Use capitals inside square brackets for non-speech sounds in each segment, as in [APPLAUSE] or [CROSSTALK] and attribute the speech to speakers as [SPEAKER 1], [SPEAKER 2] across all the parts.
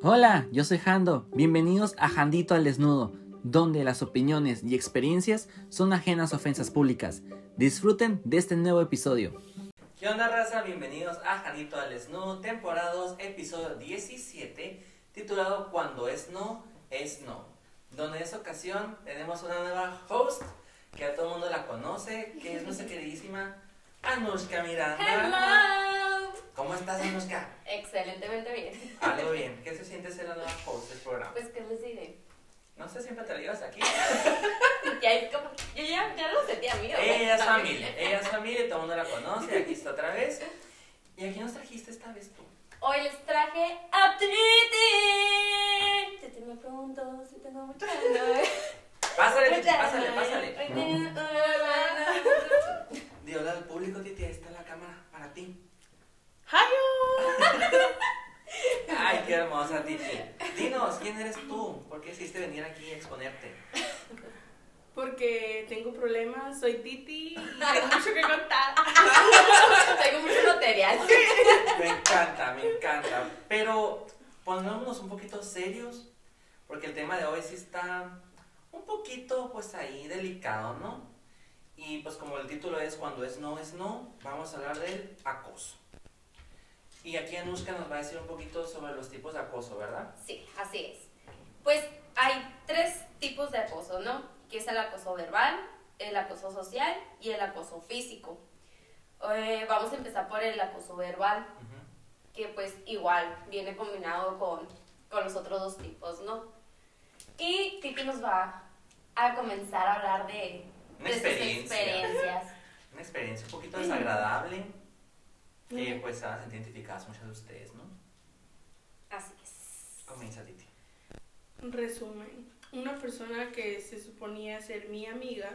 [SPEAKER 1] Hola, yo soy Jando. Bienvenidos a Jandito al Desnudo, donde las opiniones y experiencias son ajenas a ofensas públicas. Disfruten de este nuevo episodio. ¿Qué onda, raza? Bienvenidos a Jandito al Desnudo, temporada 2, episodio 17, titulado Cuando es no, es no. Donde en esta ocasión tenemos una nueva host que a todo el mundo la conoce, que es nuestra queridísima Anushka Miranda.
[SPEAKER 2] Hello.
[SPEAKER 1] ¿Cómo estás, Anushka?
[SPEAKER 2] Excelentemente bien.
[SPEAKER 1] Algo bien. ¿Qué se siente ser la nueva host del programa?
[SPEAKER 2] Pues, ¿qué les diré?
[SPEAKER 1] No sé, siempre te la llevas aquí. [LAUGHS]
[SPEAKER 2] Ya es como, yo ya, ya lo sentí amigo.
[SPEAKER 1] Ella es familia, ella es familia, todo el mundo la conoce, aquí está otra vez. ¿Y a quién nos trajiste esta vez tú?
[SPEAKER 2] Hoy les traje a Titi. Titi me pregunto si tengo mucha hambre.
[SPEAKER 1] Pásale, Titi,
[SPEAKER 2] Mucha
[SPEAKER 1] pásale, pásale.
[SPEAKER 2] Hoy tengo-
[SPEAKER 1] Di hola al público, Titi, ahí está la cámara para ti. [LAUGHS] Ay, qué hermosa, Titi. Dinos, ¿quién eres tú? ¿Por qué decidiste venir aquí a exponerte?
[SPEAKER 3] Porque tengo problemas, soy Titi y [LAUGHS] tengo mucho que contar. [LAUGHS]
[SPEAKER 2] Tengo mucho material.
[SPEAKER 1] Me encanta, me encanta. Pero pongámonos un poquito serios, porque el tema de hoy sí está un poquito, pues ahí, delicado, ¿no? Y pues como el título es Cuando es no, es no, vamos a hablar del acoso. Y aquí Anushka nos va a decir un poquito sobre los tipos de acoso, ¿verdad?
[SPEAKER 2] Sí, así es. Pues hay tres tipos de acoso, ¿no? Que es el acoso verbal, el acoso social y el acoso físico. Eh, vamos a empezar por el acoso verbal. Que pues igual viene combinado con, con los otros dos tipos, ¿no? Y Titi nos va a comenzar a hablar de, sus
[SPEAKER 1] experiencia.
[SPEAKER 2] experiencias.
[SPEAKER 1] Una experiencia un poquito desagradable, que pues se van a sentir identificadas muchas de ustedes, ¿no?
[SPEAKER 2] Así es.
[SPEAKER 1] Comienza, Titi.
[SPEAKER 3] Resumen, una persona que se suponía ser mi amiga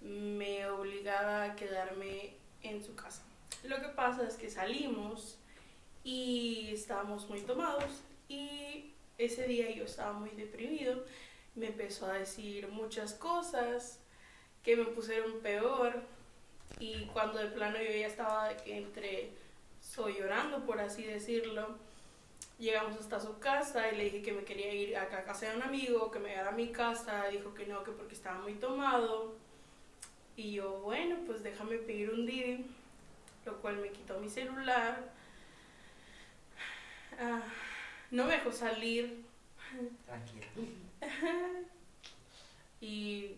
[SPEAKER 3] me obligaba a quedarme en su casa. Lo que pasa es que salimos y estábamos muy tomados y ese día yo estaba muy deprimido. Me empezó a decir muchas cosas que me pusieron peor y cuando de plano yo ya estaba entre soy llorando por así decirlo Llegamos hasta su casa y le dije que me quería ir a la casa de un amigo, que me llevara a mi casa. Dijo que no, que porque estaba muy tomado. Y yo, bueno, pues déjame pedir un Didi, lo cual me quitó mi celular. Ah, no me dejó salir
[SPEAKER 1] Tranquila. [LAUGHS]
[SPEAKER 3] y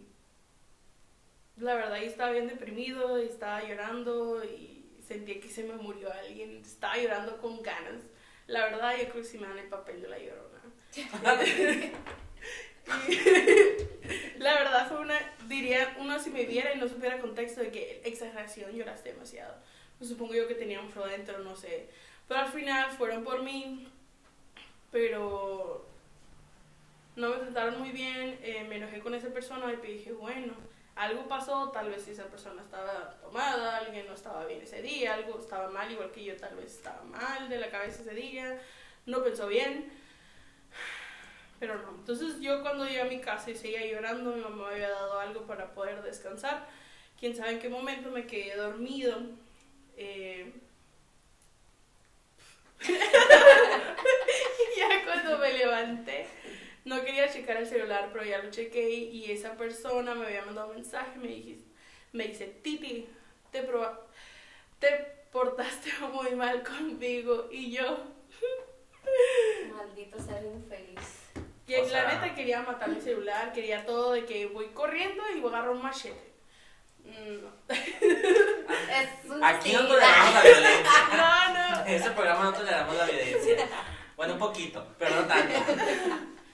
[SPEAKER 3] la verdad yo estaba bien deprimido, y estaba llorando y sentía que se me murió alguien. Estaba llorando con ganas. La verdad yo creo que sí me dan el papel de la llorona. [LAUGHS] Y [LAUGHS] la verdad fue una, diría, uno si me viera y no supiera contexto de que exageración, lloraste demasiado. Pues supongo yo que tenía un fro dentro, no sé. Pero al final fueron por mí, pero no me trataron muy bien, eh, me enojé con esa persona y dije, bueno, algo pasó, tal vez esa persona estaba tomada, alguien no estaba bien ese día, algo estaba mal, igual que yo tal vez estaba mal de la cabeza ese día, no pensó bien. Pero no. Entonces yo cuando llegué a mi casa y seguía llorando, mi mamá me había dado algo para poder descansar. Quién sabe en qué momento me quedé dormido. Eh, [LAUGHS] ya cuando me levanté, no quería checar el celular, pero ya lo chequé y esa persona me había mandado un mensaje, me, dijiste, me dice, Titi, te, proba- te portaste [LAUGHS] muy mal conmigo y yo... [LAUGHS]
[SPEAKER 2] Maldito ser infeliz.
[SPEAKER 3] Y
[SPEAKER 1] O
[SPEAKER 3] la neta quería matar mi celular, quería todo de que voy corriendo y voy a agarrar un machete. Mm, No. [LAUGHS]
[SPEAKER 2] Es un
[SPEAKER 1] Aquí no toleramos la violencia.
[SPEAKER 3] No, no.
[SPEAKER 1] En este programa no toleramos la violencia. Bueno, un poquito, pero no tanto.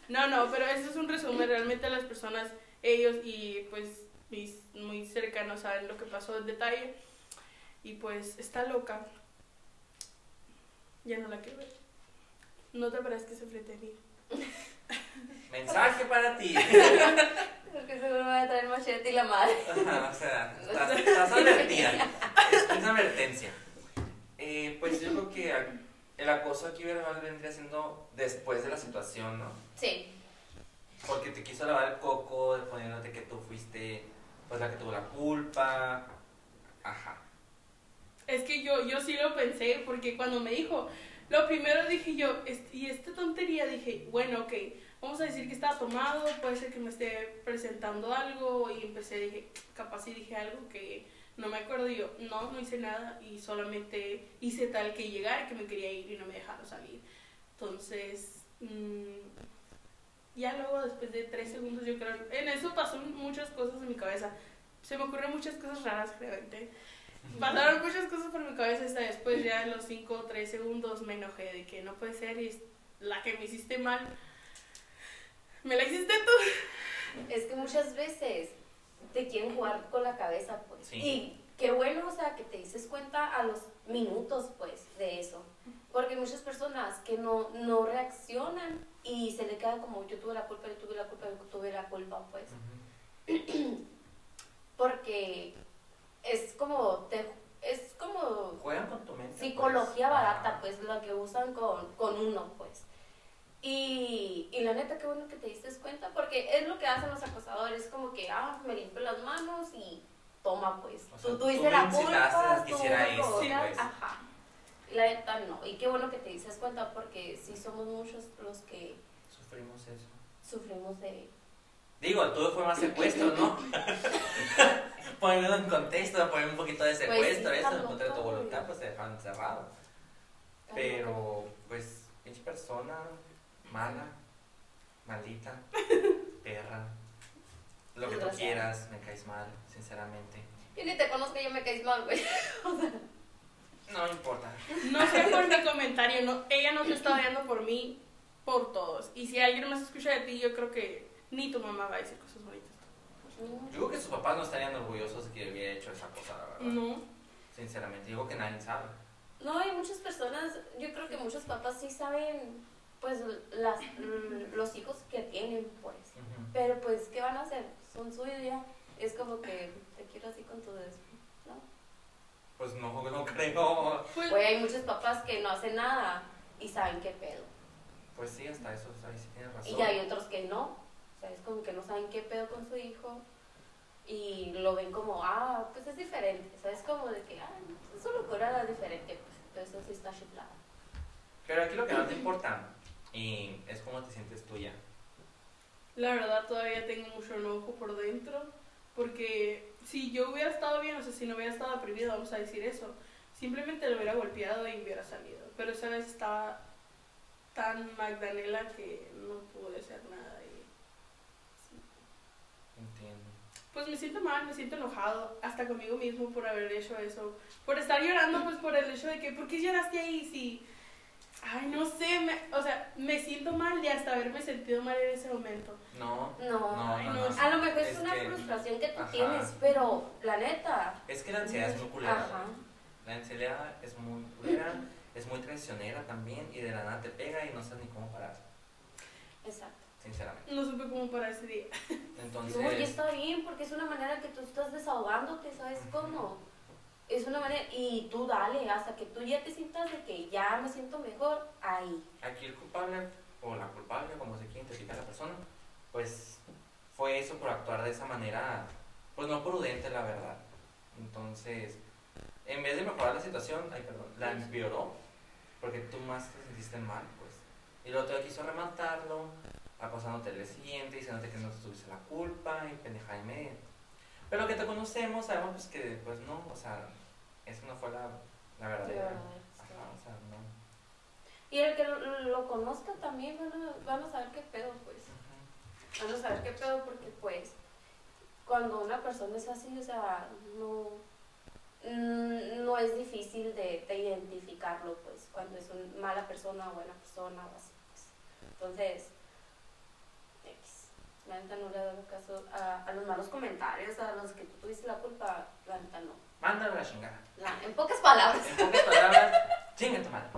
[SPEAKER 3] No, no, pero esto es un resumen. Realmente las personas, ellos y pues mis muy cercanos saben lo que pasó en detalle. Y pues está loca. Ya no la quiero ver. No te parezca que se frente a mí.
[SPEAKER 1] Mensaje para ti.
[SPEAKER 2] Porque seguro me va a traer machete y la madre.
[SPEAKER 1] Ajá, o sea, estás, [LAUGHS] estás advertida. Es una advertencia. Eh, pues yo creo que el acoso aquí verbal vendría siendo después de la situación, ¿no?
[SPEAKER 2] Sí.
[SPEAKER 1] Porque te quiso lavar el coco, poniéndote que tú fuiste pues la que tuvo la culpa. Ajá.
[SPEAKER 3] Es que yo, yo sí lo pensé porque cuando me dijo, Lo primero dije yo, y esta tontería dije, bueno, ok, vamos a decir que estaba tomado, puede ser que me esté presentando algo, y empecé, dije, capaz si dije algo que no me acuerdo, yo, no, no hice nada, y solamente hice tal que llegar, que me quería ir y no me dejaron salir. Entonces, mm, ya luego, después de tres segundos, yo creo, en eso pasó muchas cosas en mi cabeza. Se me ocurrieron muchas cosas raras, realmente. Pasaron muchas cosas por mi cabeza hasta después, ya en los 5 o 3 segundos me enojé de que no puede ser y la que me hiciste mal. ¿Me la hiciste tú?
[SPEAKER 2] Es que muchas veces te quieren jugar con la cabeza, pues.
[SPEAKER 1] Sí.
[SPEAKER 2] Y qué bueno, o sea, que te dices cuenta a los minutos, pues, de eso. Porque hay muchas personas que no, no reaccionan y se le queda como yo tuve la culpa, yo tuve la culpa, yo tuve la culpa, pues. [CLEARS THROAT] Porque es como, te, es como
[SPEAKER 1] Juegan con tu mente.
[SPEAKER 2] psicología
[SPEAKER 1] pues.
[SPEAKER 2] barata, pues, la que usan con, con uno, pues. Y, y la neta, qué bueno que te diste cuenta, porque es lo que hacen los acosadores, como que, ah, me limpio las manos y toma, pues.
[SPEAKER 1] O sea,
[SPEAKER 2] tú tuviste la culpa, tú
[SPEAKER 1] esto,
[SPEAKER 2] lo-
[SPEAKER 1] pues.
[SPEAKER 2] Ajá. Y la neta, no. Y qué bueno que te diste cuenta, porque sí somos muchos los que
[SPEAKER 1] Sufrimos eso.
[SPEAKER 2] sufrimos de...
[SPEAKER 1] Digo, tuyo fue más secuestro, ¿no? [LAUGHS] Poniendo en contexto, poner un poquito de
[SPEAKER 2] Pues sí,
[SPEAKER 1] secuestro, eso, contra de tu voluntad, pues te dejaron encerrado. Pero, pues, pinche persona, mala, maldita, [LAUGHS] perra, lo que tú quieras, me caes mal, sinceramente.
[SPEAKER 2] Yo ni te conozco, yo me caes mal, güey. [LAUGHS]
[SPEAKER 1] No importa.
[SPEAKER 3] No sé por [LAUGHS] mi comentario, no, ella no te está odiando por mí, por todos. Y si alguien más escucha de ti, yo creo que ni tu mamá va a decir cosas bonitas.
[SPEAKER 1] Yo creo que sus papás no estarían orgullosos de que hubiera hecho esa cosa, la verdad.
[SPEAKER 3] No.
[SPEAKER 1] Sinceramente, digo que nadie sabe.
[SPEAKER 2] No, hay muchas personas, yo creo que muchos papás sí saben, pues, las, los hijos que tienen, pues.
[SPEAKER 1] Ujú.
[SPEAKER 2] Pero, pues, ¿qué van a hacer? Son su idea. Es como que te quiero así con tu des... ¿no?
[SPEAKER 1] Pues no, [LAUGHS] no creo.
[SPEAKER 3] Pues,
[SPEAKER 2] hay muchos papás que no hacen nada y saben qué pedo.
[SPEAKER 1] Pues sí, hasta eso, ahí sí tienes razón.
[SPEAKER 2] Y hay otros que no. O sea, es como que no saben qué pedo con su hijo y lo ven como, ah, pues es diferente. ¿Sabes? Como de que, ah, es una locura diferente, pues. Entonces, eso sí está chiflado.
[SPEAKER 1] Pero aquí lo que más te importa y es cómo te sientes tuya.
[SPEAKER 3] la verdad todavía tengo mucho enojo por dentro, porque si yo hubiera estado bien, o sea, si no hubiera estado deprimido, vamos a decir eso, simplemente lo hubiera golpeado y hubiera salido. Pero esa vez estaba tan Magdalena que no pude hacer nada. Y, sí.
[SPEAKER 1] Entiendo.
[SPEAKER 3] Pues me siento mal, me siento enojado, hasta conmigo mismo por haber hecho eso. Por estar llorando, pues por el hecho de que, ¿por qué lloraste ahí? Si, ay, no sé, me- o sea, me siento mal de hasta haberme sentido mal en ese momento.
[SPEAKER 1] No,
[SPEAKER 2] No.
[SPEAKER 1] no,
[SPEAKER 3] Ay,
[SPEAKER 1] no,
[SPEAKER 3] no,
[SPEAKER 1] no.
[SPEAKER 2] A lo mejor es,
[SPEAKER 1] Es
[SPEAKER 2] una
[SPEAKER 1] que-
[SPEAKER 2] frustración que tú
[SPEAKER 1] ajá.
[SPEAKER 2] tienes, pero la neta.
[SPEAKER 1] Es que la ansiedad es muy culera.
[SPEAKER 2] Ajá.
[SPEAKER 1] La ansiedad es muy culera, es muy traicionera también y de la nada te pega y no sabes ni cómo parar,
[SPEAKER 2] Exacto.
[SPEAKER 1] sinceramente.
[SPEAKER 3] No supe cómo para ese día.
[SPEAKER 1] Entonces,
[SPEAKER 2] No, y está bien, porque es una manera que tú estás desahogándote, ¿sabes cómo? Es una manera, y tú dale, hasta que tú ya te sientas de que ya me siento mejor, ahí.
[SPEAKER 1] aquí el culpable o la culpable, como se quiere identificar a la persona, pues fue eso por actuar de esa manera, pues no prudente, la verdad. Entonces, en vez de mejorar la situación, ay, perdón, la empeoró, porque tú más te sentiste mal, pues. Y luego te quiso rematarlo, acosándote el siguiente, diciéndote que no te tuviste la culpa y pendeja y media. Pero que te conocemos, sabemos pues que, pues no, o sea, esa no fue la, la verdadera.
[SPEAKER 2] verdadera
[SPEAKER 1] Ajá,
[SPEAKER 2] historia.
[SPEAKER 1] o sea, no.
[SPEAKER 2] Y el que lo, lo conozca también van a, van a saber qué pedo, pues. Van a saber qué pedo porque, pues, cuando una persona es así, o sea, no, no es difícil de, de identificarlo, pues, cuando es una mala persona o buena persona o así, pues. Entonces, X. La neta no le dado caso a, a los malos comentarios, a los que tú tuviste la culpa, la neta no.
[SPEAKER 1] Mándalo a la chingada.
[SPEAKER 2] La- en pocas palabras.
[SPEAKER 1] En pocas palabras, chinga tu madre.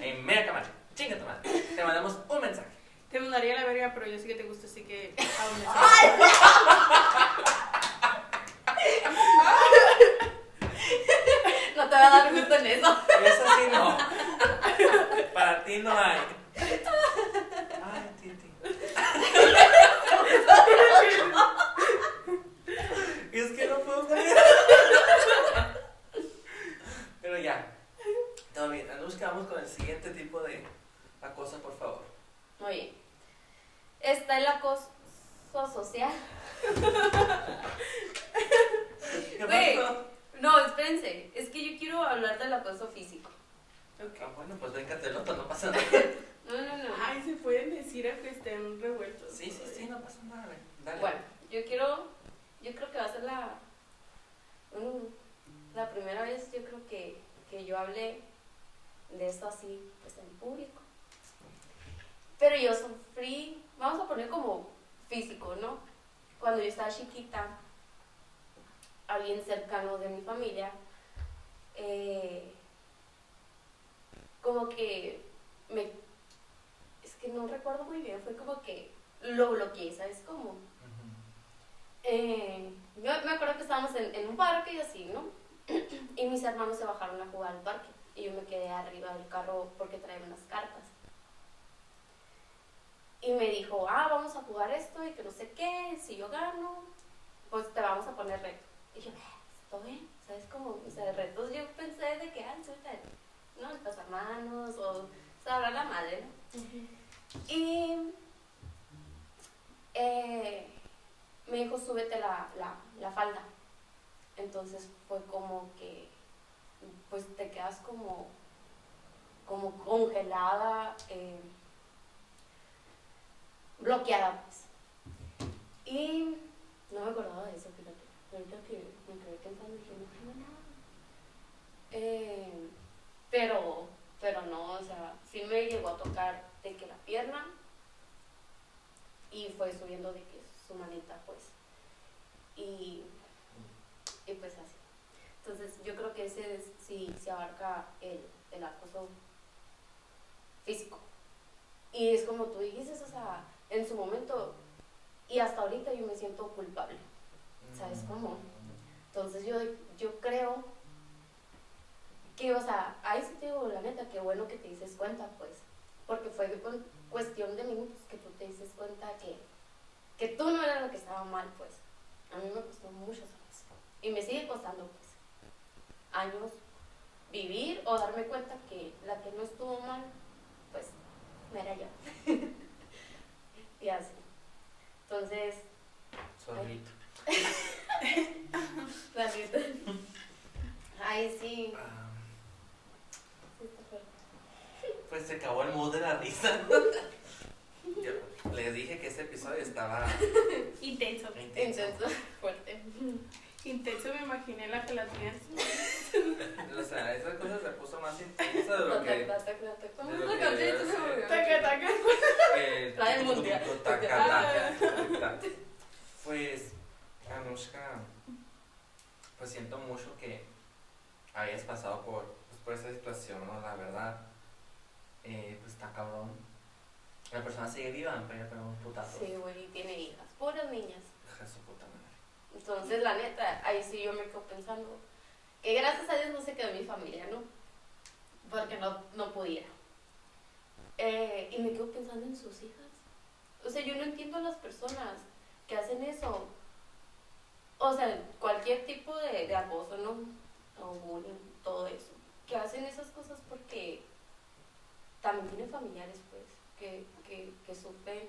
[SPEAKER 1] En media cámara, chinga tu madre. Te mandamos un mensaje.
[SPEAKER 3] Te mandaría la verga, pero yo sé que te gusta, así que aún
[SPEAKER 2] No te va a dar gusto en eso.
[SPEAKER 1] Eso sí no. Para ti no hay. Ay, Titi. Es que no puedo creer. Bien. Nos quedamos acoso, por favor?
[SPEAKER 2] Muy bien. Está el acoso social. [LAUGHS] No, espérense. Es que yo quiero hablar del acoso físico.
[SPEAKER 3] Ok.
[SPEAKER 1] Ah, bueno, pues véncate el otro, no pasa [LAUGHS] nada.
[SPEAKER 2] No, no, no.
[SPEAKER 3] Ay, se pueden decir aunque estén revueltos.
[SPEAKER 1] Sí, sí, sí, no pasa nada, güey. Dale.
[SPEAKER 2] Bueno, yo quiero, yo creo que va a ser la, mm, la primera vez, yo creo que, que yo hablé de esto así, pues en público. Pero yo sufrí, vamos a poner como físico, ¿no? Cuando yo estaba chiquita, alguien cercano de mi familia, eh, como que me, es que no recuerdo muy bien, fue como que lo bloqueé, ¿sabes cómo? Eh, yo me acuerdo que estábamos en, en un parque y así, ¿no? [CLEARS THROAT] y mis hermanos se bajaron a jugar al parque y yo me quedé arriba del carro porque traía unas cartas. Y me dijo, ah, vamos a jugar esto y que no sé qué, si yo gano, pues te vamos a poner reto. Y yo, "Ah, está bien, ¿sabes cómo? O sea, retos yo pensé de que, ah, ¿no? Los hermanos o sabrá la madre, ¿no? Y eh, me dijo, súbete la, la, la falda. Entonces fue como que, pues te quedas como, como congelada, eh, bloqueada, pues. Y no me acordaba de eso, fíjate. Ahorita que me quedé pensando, dije, no nada. Eh, pero, pero no, o sea, sí me llegó a tocar de que la pierna y fue subiendo de que su manita, pues. Y, y pues así. Entonces, yo creo que ese es, sí, se abarca el, el acoso físico. Y es como tú dijiste, o sea, en su momento y hasta ahorita yo me siento culpable. ¿Sabes cómo? Entonces yo, yo creo que, o sea, ahí sí te digo la neta, qué bueno que te dices cuenta, pues, porque fue con cuestión de minutos que tú te dices cuenta que, que tú no eras lo que estaba mal, pues. A mí me costó muchos años. Y me sigue costando, pues, años vivir o darme cuenta que la que no estuvo mal, pues, no era yo. [LAUGHS] y así. Entonces,
[SPEAKER 1] Zorrito. [LAUGHS]
[SPEAKER 2] la neta. Ay, sí.
[SPEAKER 1] Ah. Pues se acabó el mood de la risa. [LAUGHS] Yo les dije que este episodio estaba
[SPEAKER 3] Intenso.
[SPEAKER 1] intenso.
[SPEAKER 2] Intenso, fuerte.
[SPEAKER 3] Intenso me imaginé la gelatina. [LAUGHS]
[SPEAKER 1] O sea, esa cosa se puso más intensa de lo que.
[SPEAKER 2] taca, taca. ¿Cómo es la
[SPEAKER 1] que
[SPEAKER 2] canción?
[SPEAKER 3] Taca, taca.
[SPEAKER 1] que-
[SPEAKER 2] La del mundial.
[SPEAKER 1] taca, taca. Pues, Anushka, pues siento mucho que hayas pasado por, pues, por esa situación, ¿no? La verdad, eh, pues está cabrón. La persona sigue viva, pero ya pegó un putazo.
[SPEAKER 2] Sí, güey, y tiene hijas. Puras niñas.
[SPEAKER 1] Hija su puta madre.
[SPEAKER 2] Entonces, la neta, ahí sí yo me quedo pensando que gracias a Dios no se quedó mi familia, ¿no? Porque no, no pudiera. Eh, y me quedo pensando en sus hijas. O sea, yo no entiendo a las personas que hacen eso. O sea, cualquier tipo de, de ¿no? O bullying, todo eso. Que hacen esas cosas porque también tienen familiares, pues, que, que, que sufren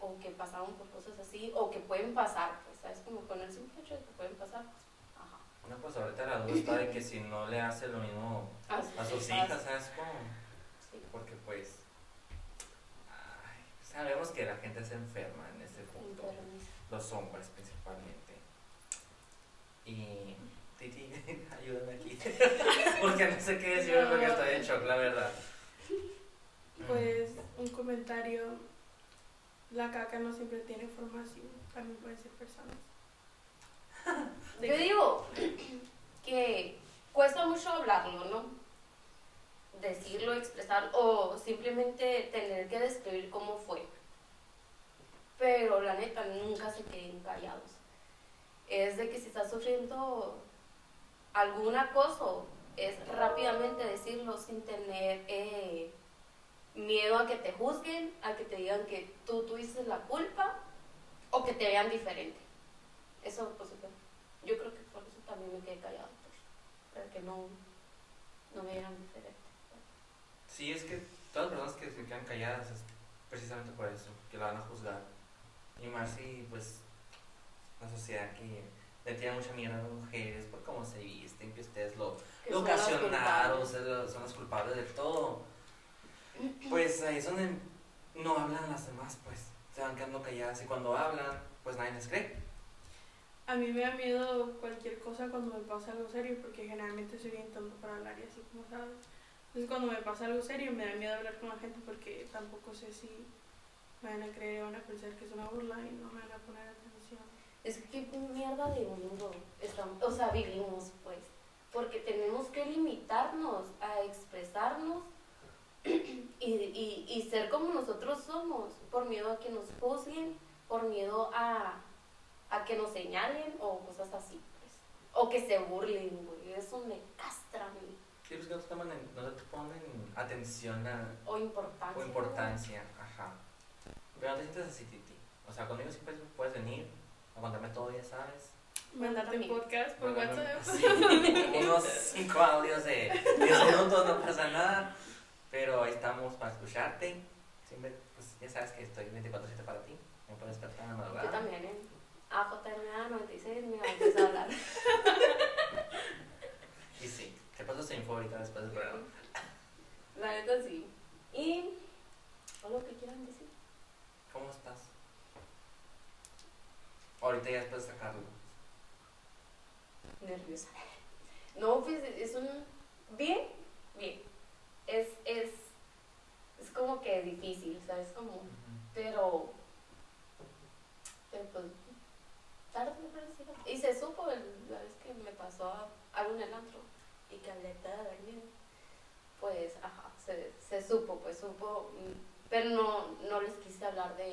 [SPEAKER 2] o que pasaron por cosas así, o que pueden pasar, pues, ¿sabes? Como con el simple hecho de que pueden pasar, pues, ajá.
[SPEAKER 1] No, pues ahorita la duda está de que si no le hace lo mismo a sus hijas, ¿sabes cómo?
[SPEAKER 2] Sí.
[SPEAKER 1] Porque pues ay, sabemos que la gente se enferma en ese punto, los hombres principalmente. Y Titi, [LAUGHS] ayúdame aquí. [LAUGHS] porque no sé qué decir porque estoy en shock, la verdad.
[SPEAKER 3] Pues un comentario. La caca no siempre tiene formación. También puede ser personas. [LAUGHS]
[SPEAKER 2] Yo digo [CLEARS THROAT] que cuesta mucho hablarlo, ¿no? Decirlo, expresar o simplemente tener que describir cómo fue. Pero la neta, nunca se queden callados. Es de que si estás sufriendo algún acoso, es rápidamente decirlo sin tener eh, miedo a que te juzguen, a que te digan que tú tuviste la culpa o que te vean diferente. Eso, pues, yo creo que por eso también me quedé callado, pues, para que no, no me vieran diferente.
[SPEAKER 1] Sí, es que todas las personas que se quedan calladas es precisamente por eso, que la van a juzgar. Y más si, pues, la sociedad que le tiene mucha mierda a las mujeres por cómo se visten, que ustedes lo,
[SPEAKER 2] Que
[SPEAKER 1] lo
[SPEAKER 2] son las
[SPEAKER 1] ocasionaron, ustedes son los culpables de todo. Pues ahí es donde no hablan las demás, pues, se van quedando calladas y cuando hablan, pues nadie les cree.
[SPEAKER 3] A mí me da miedo cualquier cosa cuando me pasa algo serio, porque generalmente soy bien tonto para hablar y así como sabes. Entonces cuando me pasa algo serio me da miedo hablar con la gente porque tampoco sé si me van a creer o van a pensar que es una burla y no me van a poner atención.
[SPEAKER 2] Es que qué mierda de mundo estamos, o sea, vivimos, pues. Porque tenemos que limitarnos a expresarnos y, y, y ser como nosotros somos, por miedo a que nos juzguen, por miedo a, a que nos señalen o cosas así, pues. O que se burlen, güey. Eso me castra a mí.
[SPEAKER 1] Sí, pues que no te, toman en- no te ponen atención a,
[SPEAKER 2] O importancia.
[SPEAKER 1] o importancia, ajá. Pero no te sientes así, Titi. O sea, conmigo siempre puedes venir a contarme todo, ya sabes.
[SPEAKER 3] Mandarte
[SPEAKER 2] también.
[SPEAKER 3] podcast por WhatsApp. [LAUGHS]
[SPEAKER 1] sí, unos cinco audios de 10 [LAUGHS] minutos, no pasa nada. Pero ahí estamos para escucharte. Siempre, pues ya sabes que estoy 24-7 para ti. Me puedes despertar en la madrugada.
[SPEAKER 2] Yo también en AJMA 96 me empieza a hablar. [LAUGHS]
[SPEAKER 1] Y sí, te paso su info ahorita después del programa.
[SPEAKER 2] La neta sí. Y. ¿O lo que quieran decir?
[SPEAKER 1] ¿Cómo estás? Ahorita ya después de sacarlo.
[SPEAKER 2] Nerviosa. No, pues es un. Bien, bien. Es, es. Es como que difícil, ¿sabes? Como. Pero. Pero pues. Tarde lo- Y se supo el- la vez que me pasó a- algo en el antro y que hablé de alguien. Pues, ajá, se, se supo, pues supo. mm, Pero no, no les quise hablar de,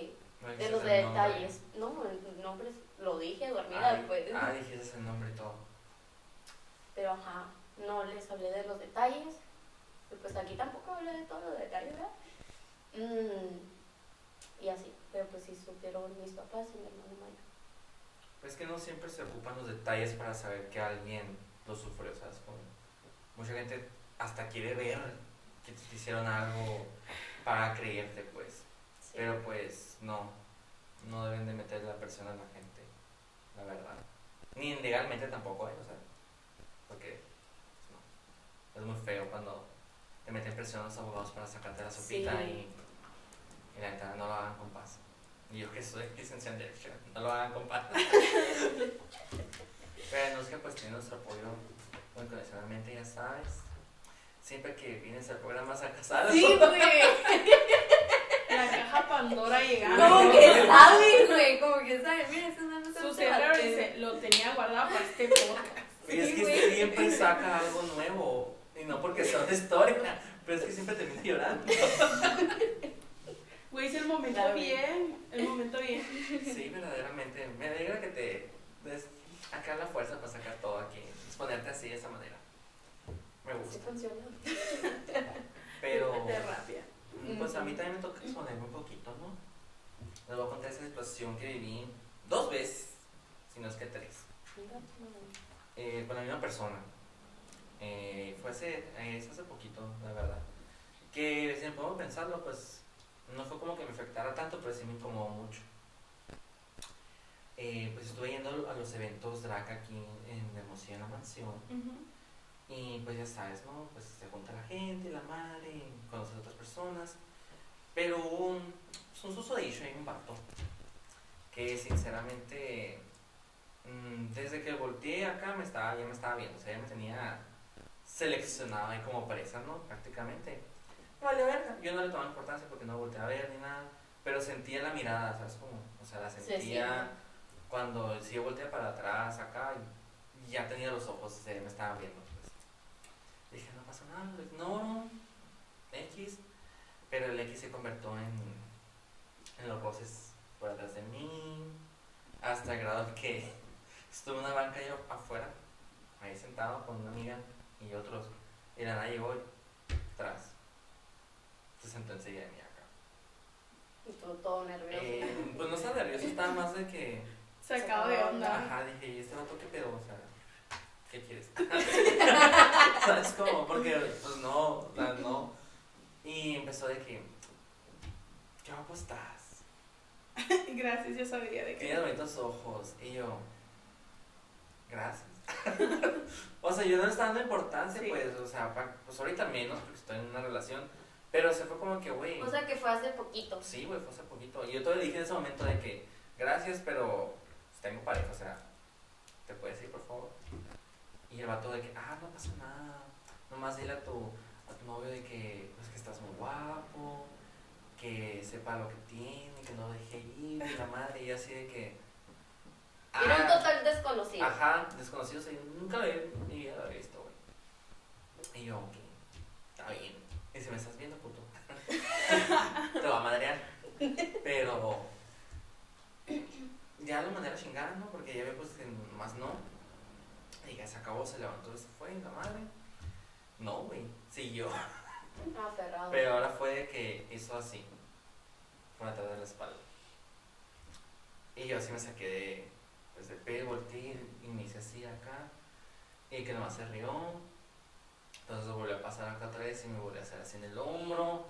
[SPEAKER 2] de los detalles. No, el nombre lo dije dormida, pues.
[SPEAKER 1] Ah, dijiste el nombre y todo.
[SPEAKER 2] Pero ajá, no les hablé de los detalles. Pues aquí tampoco hablé de todos los detalles, ¿verdad? Mm, y así, pero pues sí supieron mis papás y mi hermano mayor.
[SPEAKER 1] Pues que no siempre se ocupan los detalles para saber que alguien lo sufrió, ¿sabes? Como mucha gente hasta quiere ver que te hicieron algo para creerte, pues.
[SPEAKER 2] Sí.
[SPEAKER 1] Pero pues no, no deben de meter la presión a la gente, la verdad. Ni legalmente tampoco, ¿eh? O sea, porque no. Es muy feo cuando te meten presión los abogados para sacarte la sopita
[SPEAKER 2] Sí.
[SPEAKER 1] y, y la neta no lo hagan con paz. Y yo que soy licenciado en Derecho, no lo hagan con paz. Pero [LAUGHS] no es que pues tiene nuestro apoyo incondicionalmente, ya sabes. Siempre que vienes al programa sacas algo.
[SPEAKER 2] Sí, güey. [LAUGHS]
[SPEAKER 3] La caja Pandora llegando.
[SPEAKER 2] Como que saben, güey. Como que saben. Mira, eso no
[SPEAKER 3] Su cerebro dice, lo tenía guardado para este podcast.
[SPEAKER 1] Es que
[SPEAKER 2] güey.
[SPEAKER 1] siempre saca algo nuevo. Y no porque sea una historia, pero es que siempre termina llorando.
[SPEAKER 3] Güey, es el momento
[SPEAKER 2] Claro.
[SPEAKER 3] bien. El momento bien.
[SPEAKER 1] Sí, verdaderamente. Me alegra que te des acá la fuerza para sacar todo aquí. Exponerte así de esa manera. Me
[SPEAKER 2] Sí
[SPEAKER 1] gusta.
[SPEAKER 2] funciona.
[SPEAKER 1] Pero, [LAUGHS]
[SPEAKER 3] De rabia.
[SPEAKER 1] pues a mí también me toca exponerme un poquito, ¿no? Les voy a contar esa situación que viví dos veces, si no es que tres. Eh, con la misma persona. Eh, fue hace, eh, es hace poquito, la verdad. Que si me puedo pensarlo, pues no fue como que me afectara tanto, pero sí me incomodó mucho. Eh, pues estuve yendo a los eventos drag aquí en Hermosillo, en la mansión. Y pues ya sabes, ¿no? Pues se junta la gente, la madre, conoces a otras personas. Pero hubo un, pues, un susodicho ahí, un vato. Que sinceramente, mm, desde que volteé acá, me estaba, ya me estaba viendo. O sea, ya me tenía seleccionado ahí como presa, ¿no? Prácticamente. Vale, verga. Yo no le tomaba importancia porque no volteé a ver ni nada. Pero sentía la mirada, ¿sabes? Como, o sea, la
[SPEAKER 2] Se
[SPEAKER 1] sentía
[SPEAKER 2] siente.
[SPEAKER 1] cuando si yo volteé para atrás acá y ya tenía los ojos, o sea, me estaban viendo. Pues. Dije, no pasa nada, lo ignoro, X. Pero el X se convirtió en, en los roces por atrás de mí, hasta el grado que [LAUGHS] estuve en una banca yo afuera, ahí sentado con una amiga y otros, y la nada llegó atrás. Se sentó enseguida de mí acá.
[SPEAKER 2] Y todo, todo nervioso.
[SPEAKER 1] Eh, pues no estaba nervioso, estaba más de que [LAUGHS]
[SPEAKER 3] Sacado de onda.
[SPEAKER 1] Ajá, dije, ¿y este vato qué pedo? O sea, ¿qué quieres? [LAUGHS] [LAUGHS] ¿Sabes cómo? Porque, pues no, o sea, no. Y empezó de que, ¿qué guapo estás?
[SPEAKER 3] Gracias, yo sabía de
[SPEAKER 1] Tienes
[SPEAKER 3] que.
[SPEAKER 1] bonitos ojos. Y yo, gracias. [LAUGHS] o sea, yo no le estaba dando importancia,
[SPEAKER 3] Sí.
[SPEAKER 1] pues, o sea, pa- pues ahorita menos, porque estoy en una relación. Pero se fue como que, güey.
[SPEAKER 2] O sea que fue hace poquito.
[SPEAKER 1] Sí, güey, fue hace poquito. Y yo todavía dije en ese momento de que, gracias, pero pues, tengo pareja, o sea, ¿te puedes ir, por favor? Y el vato de que, ah, no pasa nada. Nomás dile a tu, a tu novio de que, pues, que estás muy guapo, que sepa lo que tiene, que no deje ir, y la madre, y así de que...
[SPEAKER 2] Era un
[SPEAKER 1] "Ah".
[SPEAKER 2] total desconocido.
[SPEAKER 1] Ajá, desconocido, o sea, yo nunca lo había, en mi vida lo había visto, güey. Y yo, ok, está bien. Y si me estás viendo, puto, [LAUGHS] te va a madrear. Pero ya lo mandé a la chingada, ¿no? Porque ya veo pues que más no. Y ya se acabó, se levantó y se fue, la madre. No, güey, siguió.
[SPEAKER 2] Aferrado.
[SPEAKER 1] Pero ahora fue de que hizo así, por atrás de la espalda. Y yo así me saqué de, pues de pedo, volteé y me hice así acá. Y que nomás se rió. Entonces volvió a pasar acá otra vez y me volvió a hacer así en el hombro.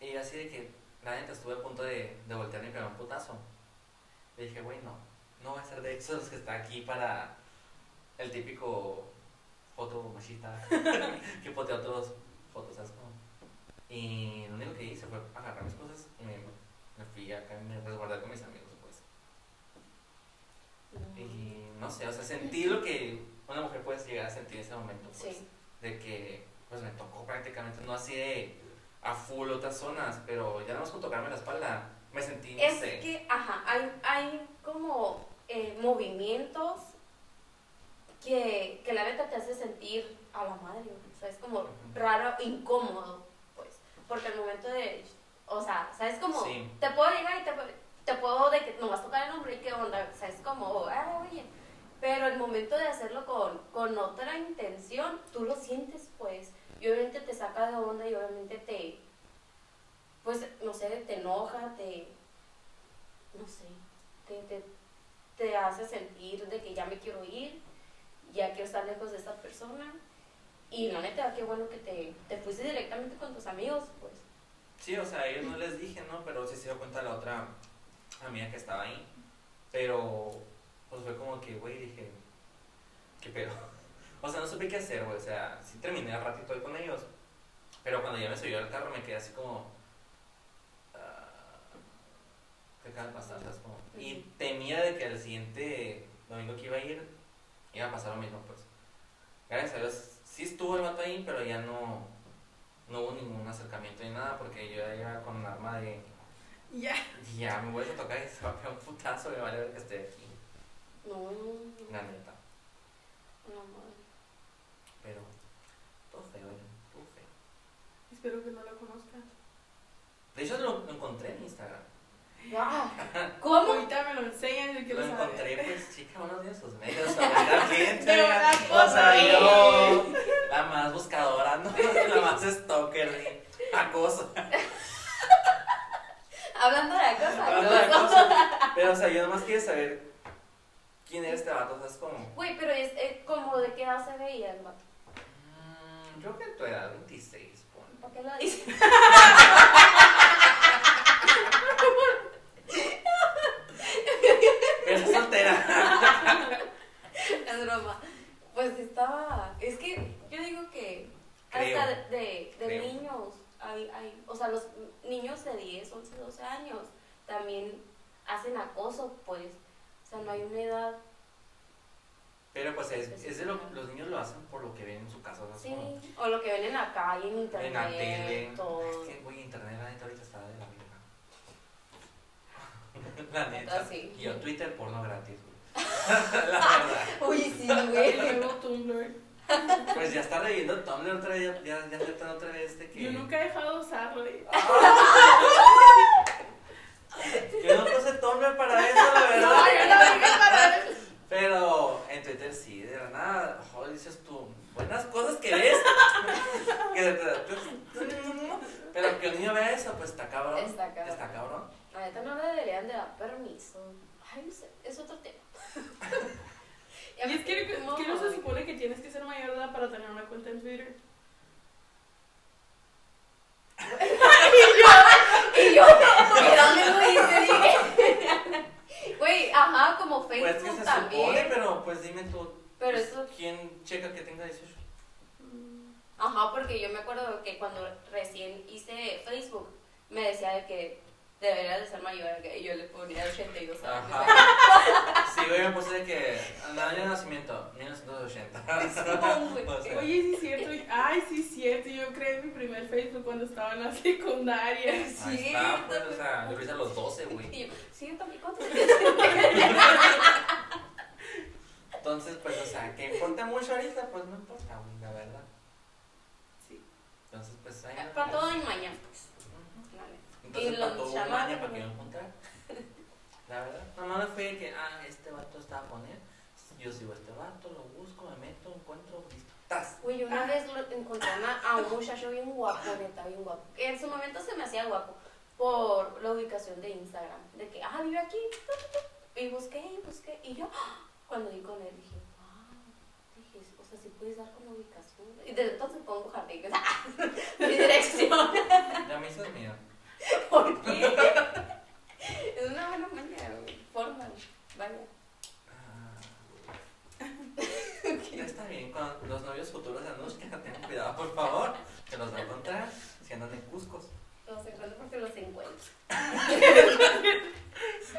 [SPEAKER 1] Y así de que, la neta, estuve a punto de, de voltear y pegar un putazo. Y dije, güey, no, no va a ser de esos que está aquí para el típico foto machista [LAUGHS] que potea otros fotos, ¿sabes? Y lo único que hice fue agarrar mis cosas y me, me fui acá y me resguardé con mis amigos. Y no sé, o sea, sentí lo que una mujer puede llegar a sentir en ese momento, pues.
[SPEAKER 2] Sí.
[SPEAKER 1] De que, pues me tocó prácticamente, no así de a full otras zonas, pero ya nada más con tocarme la espalda, me sentí, no
[SPEAKER 2] Es
[SPEAKER 1] sé.
[SPEAKER 2] que, ajá, hay, hay como eh, movimientos que, que la neta te hace sentir a la madre, o sea, es como raro, incómodo, pues, porque al momento de, o sea, sabes como,
[SPEAKER 1] Sí.
[SPEAKER 2] te puedo llegar y te, te puedo de que nomás tocar el hombro y qué onda, o sea, es como, ah, oye, pero el momento de hacerlo con, con otra intención, tú lo sientes, pues, y obviamente te saca de onda y obviamente te, pues, no sé, te enoja, te, no sé, te, te, te hace sentir de que ya me quiero ir, ya quiero estar lejos de esta persona. Y la neta, qué bueno que te, te fuiste directamente con tus amigos, pues.
[SPEAKER 1] Sí, o sea, ellos no les dije, ¿no? Pero sí se dio cuenta la otra amiga que estaba ahí. Pero, pues fue como que, güey, dije, ¿qué pedo? [LAUGHS] O sea, no supe qué hacer, güey. O sea, sí terminé al ratito ahí con ellos. Pero cuando ya me subí al carro me quedé así como. ah, ¿Qué acaba de pasar? ¿Sabes? Como- Y temía de que al siguiente domingo que iba a ir, iba a pasar lo mismo, pues. Gracias a Dios, sí estuvo el vato ahí, pero ya no, no hubo ningún acercamiento ni nada, porque yo ya iba con un arma de.
[SPEAKER 3] Ya.
[SPEAKER 1] Ya me vuelvo a tocar y se va a pegar un putazo, me vale ver que esté aquí.
[SPEAKER 2] No,
[SPEAKER 1] La neta.
[SPEAKER 2] no, madre.
[SPEAKER 1] Pero, todo feo, oigan, todo feo.
[SPEAKER 3] Espero que no lo conozcas.
[SPEAKER 1] De hecho, lo, lo encontré en Instagram.
[SPEAKER 2] Ah, [LAUGHS] ¿Cómo?
[SPEAKER 3] Ahorita me lo enseñan, yo quiero
[SPEAKER 1] Lo
[SPEAKER 3] saber.
[SPEAKER 1] encontré, pues, chica, buenos días, sus medios, [LAUGHS] la gente.
[SPEAKER 3] Pero la
[SPEAKER 1] O
[SPEAKER 3] cosa
[SPEAKER 1] sea, yo, la más buscadora, ¿no? [LAUGHS] La más stalker de acoso.
[SPEAKER 2] Hablando de cosas.
[SPEAKER 1] Hablando de acoso. [LAUGHS] Pero, o sea, yo nomás quiero saber quién era este vato, o sea, es como.
[SPEAKER 2] Güey, pero es eh, como de qué edad se veía el vato.
[SPEAKER 1] mm, Creo que tu edad, 26, pon.
[SPEAKER 2] ¿Para qué lo dices? [LAUGHS]
[SPEAKER 1] Pero es soltera. [LAUGHS]
[SPEAKER 2] Es broma. Pues estaba. Es que yo digo que
[SPEAKER 1] Creo.
[SPEAKER 2] hasta de, de, niños, hay, hay, o sea, los niños de 10, 11, 12 años también hacen acoso, pues. O sea, no hay una edad.
[SPEAKER 1] Pero, pues, es, es de lo los niños lo hacen por lo que ven en su casa, o sea, es
[SPEAKER 2] Sí.
[SPEAKER 1] como.
[SPEAKER 2] O lo que ven en la calle, en internet.
[SPEAKER 1] En la tele.
[SPEAKER 2] todo.
[SPEAKER 1] Es que, güey, internet, la neta, ahorita está de la verga. [LAUGHS] la neta.
[SPEAKER 2] Sí.
[SPEAKER 1] Y yo, Twitter, porno gratis, güey. [LAUGHS] la [LAUGHS] verdad.
[SPEAKER 2] Uy, sí, güey. [LAUGHS]
[SPEAKER 1] Pues ya está reviviendo Tumblr otra vez, ya, ya, ya otra vez de que.
[SPEAKER 3] Yo nunca he dejado de usarlo. y-
[SPEAKER 1] Yo no puse Tumblr para eso, la verdad.
[SPEAKER 3] No, yo no dije para eso.
[SPEAKER 1] Pero en Twitter sí, de la nada, joder, dices tú, buenas cosas que ves. [LAUGHS] que pero que un niño vea eso, pues está cabrón.
[SPEAKER 2] Está cabrón.
[SPEAKER 1] Está cabrón.
[SPEAKER 2] La neta no le deberían de dar permiso. Ay, no sé, es otro tema. [LAUGHS]
[SPEAKER 3] Y [LAUGHS] es que, no, se supone que tienes que ser mayor de edad para tener una cuenta en Twitter. [LAUGHS]
[SPEAKER 2] y yo, y yo, [LAUGHS] ¿y dónde lo hice? Güey, ajá, como Facebook pues que se también. Supone,
[SPEAKER 1] pero pues dime tú. Pues, eso... ¿Quién checa que tenga 18?
[SPEAKER 3] Mm,
[SPEAKER 2] ajá, porque yo me acuerdo que cuando recién hice Facebook, me decía de que deberías de ser mayor, que yo le ponía 82 años.
[SPEAKER 1] Ajá. [LAUGHS] Sí, güey, me puse de que. El año de nacimiento, 1980. [LAUGHS]
[SPEAKER 2] No, güey. [LAUGHS]
[SPEAKER 1] O sea,
[SPEAKER 3] Oye, sí es cierto. Ay, sí es cierto. Yo creé mi primer Facebook cuando estaba en la secundaria.
[SPEAKER 1] Ahí está, pues, o sea, yo lo hice a los 12, güey.
[SPEAKER 2] Sí, también, ¿cuántos
[SPEAKER 1] Entonces, pues, o sea, que importa mucho ahorita, pues no importa, la verdad.
[SPEAKER 3] Sí.
[SPEAKER 1] Entonces, pues, ahí. nos
[SPEAKER 2] Para todo y mañana.
[SPEAKER 1] Entonces,
[SPEAKER 2] Y los
[SPEAKER 1] un año, para que. [LAUGHS] La verdad. Nomás me fue que, ah, este vato está a poner. Yo sigo a este vato, lo busco, me meto, encuentro, listo. ¡Tas!
[SPEAKER 2] Güey, una vez lo encontré a un muchacho bien guapo, neta, bien guapo. Que en su momento se me hacía guapo por la ubicación de Instagram. De que, ah, vive aquí. Y busqué, y busqué. Y yo, ¡ah! cuando di con él, dije, wow. Dije, o sea, si puedes dar con la ubicación. Y desde entonces pongo jardines. [LAUGHS] Mi dirección.
[SPEAKER 1] Ya me hizo miedo. [LAUGHS]
[SPEAKER 2] ¿Por qué? Es una buena manera, güey. Forma, vaya.
[SPEAKER 1] Ah, Está bien, con los novios futuros de Anushka, tengan cuidado, por favor. Que los va a encontrar si andan en Cuscos.
[SPEAKER 2] Los encuentro porque los encuentro.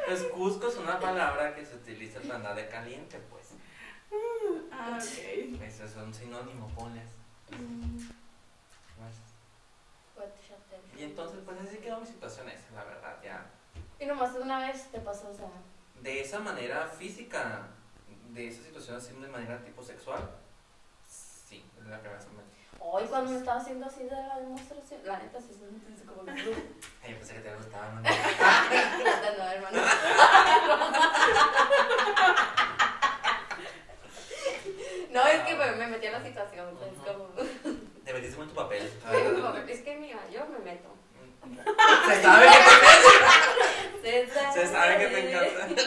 [SPEAKER 1] Pues Cusco es una palabra que se utiliza para andar de caliente, pues.
[SPEAKER 3] Ah, ok.
[SPEAKER 1] Ese es un sinónimo, ponles. Pues, Y entonces, pues así quedó mi situación esa, la verdad, ya.
[SPEAKER 2] Y nomás una vez te pasó, o sea.
[SPEAKER 1] De esa manera física, de esa situación así de manera tipo sexual, sí, es la primera vez que me...
[SPEAKER 2] Hoy cuando me estaba haciendo así de la demostración, la neta sí se me como que. [LAUGHS]
[SPEAKER 1] Ay, yo pensé que te gustaba, ¿no?
[SPEAKER 2] Hermano. [LAUGHS] No, es que me, me metí en la situación, es [LAUGHS]
[SPEAKER 1] tu papel.
[SPEAKER 2] Es que mira, yo me meto.
[SPEAKER 1] Se sabe que [LAUGHS]
[SPEAKER 2] Se
[SPEAKER 1] te, se sabe que te encanta.
[SPEAKER 2] Y yo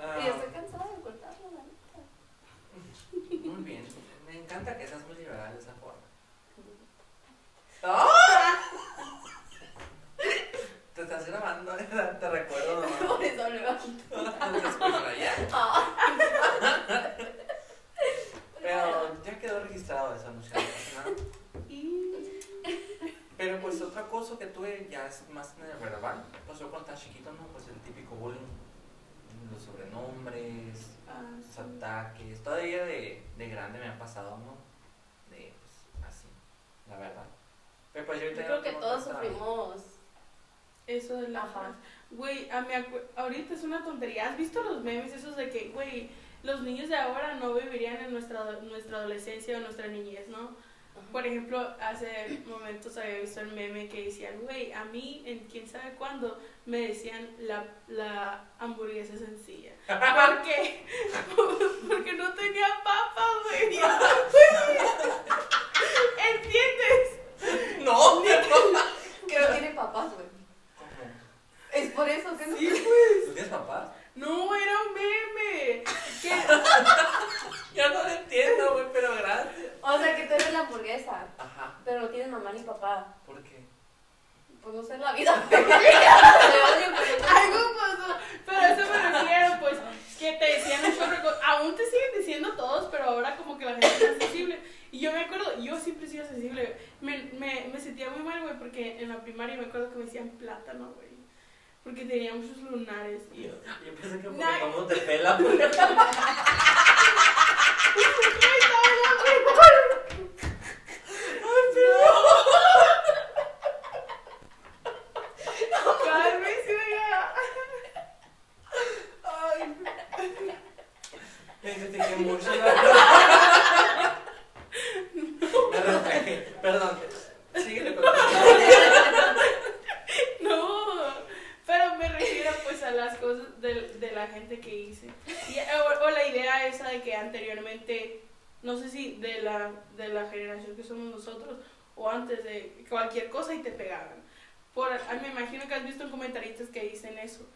[SPEAKER 1] Ah,
[SPEAKER 2] estoy cansada de ocultarlo, la neta.
[SPEAKER 1] muy bien, me encanta que seas muy liberal de esa forma. Te estás grabando, te recuerdo nomás.
[SPEAKER 2] Por eso luego.
[SPEAKER 1] Te escucho ya.
[SPEAKER 2] Ah,
[SPEAKER 1] Pero ya quedó registrado eso, no sé, no pasa nada.
[SPEAKER 3] Y.
[SPEAKER 1] Pero pues otro acoso que tuve ya es más en el verbal. Chiquito, ¿no? Pues el típico bullying. Los sobrenombres,
[SPEAKER 3] Ah,
[SPEAKER 1] los
[SPEAKER 3] sí.
[SPEAKER 1] ataques. Todavía de, de grande me ha pasado, ¿no? De pues así, la verdad. Pero pues yo
[SPEAKER 2] creo que todos
[SPEAKER 1] tanta-
[SPEAKER 2] sufrimos.
[SPEAKER 3] Eso de la
[SPEAKER 2] Ajá.
[SPEAKER 3] Güey, a mí acu- ahorita es una tontería. ¿Has visto los memes esos de que, güey, los niños de ahora no vivirían en nuestra, nuestra adolescencia o nuestra niñez, ¿no? Por ejemplo, hace momentos había visto el meme que decían, güey, a mí en quién sabe cuándo me decían la, la hamburguesa sencilla. [LAUGHS] ¿Por qué? [LAUGHS] Porque no tenía papas, güey. [LAUGHS] ¿Entiendes?
[SPEAKER 1] No,
[SPEAKER 2] Que no tiene papás, güey. Es por eso que no.
[SPEAKER 3] Sí, pues.
[SPEAKER 1] ¿Tú tienes papás?
[SPEAKER 3] No, era un meme. [LAUGHS]
[SPEAKER 1] Yo no lo entiendo, güey, pero gracias.
[SPEAKER 2] O sea, que tú eres la hamburguesa,
[SPEAKER 1] Ajá,
[SPEAKER 2] pero no tienes mamá ni papá.
[SPEAKER 1] ¿por qué?
[SPEAKER 2] Pues no sé la vida. [LAUGHS] Te odio, pero-
[SPEAKER 3] algo pasó. Pero a eso me refiero, pues, que te decían un chorro cosas. Aún te siguen diciendo todos, pero ahora como que la gente es más sensible. Y yo me acuerdo, yo siempre he sido sensible. Me, me, me sentía muy mal, güey, porque en la primaria me acuerdo que me decían plátano, güey. Porque tenía muchos lunares. Y yo, [LAUGHS]
[SPEAKER 1] Yo pensé que porque
[SPEAKER 3] Nah.
[SPEAKER 1] como te pela, güey. [LAUGHS]
[SPEAKER 3] cálmese, oiga.
[SPEAKER 1] Ay. Me identifiqué mucho, la verdad. Me reflejé. Perdón. Síguele con
[SPEAKER 3] No, pero me refiero pues a las cosas de, de la gente que hice. Y, o, o la idea esa de que anteriormente, no sé si de la, de la generación que somos nosotros o antes de cualquier cosa y te pegaban. Por, ah, me imagino que has visto comentaristas que dicen eso.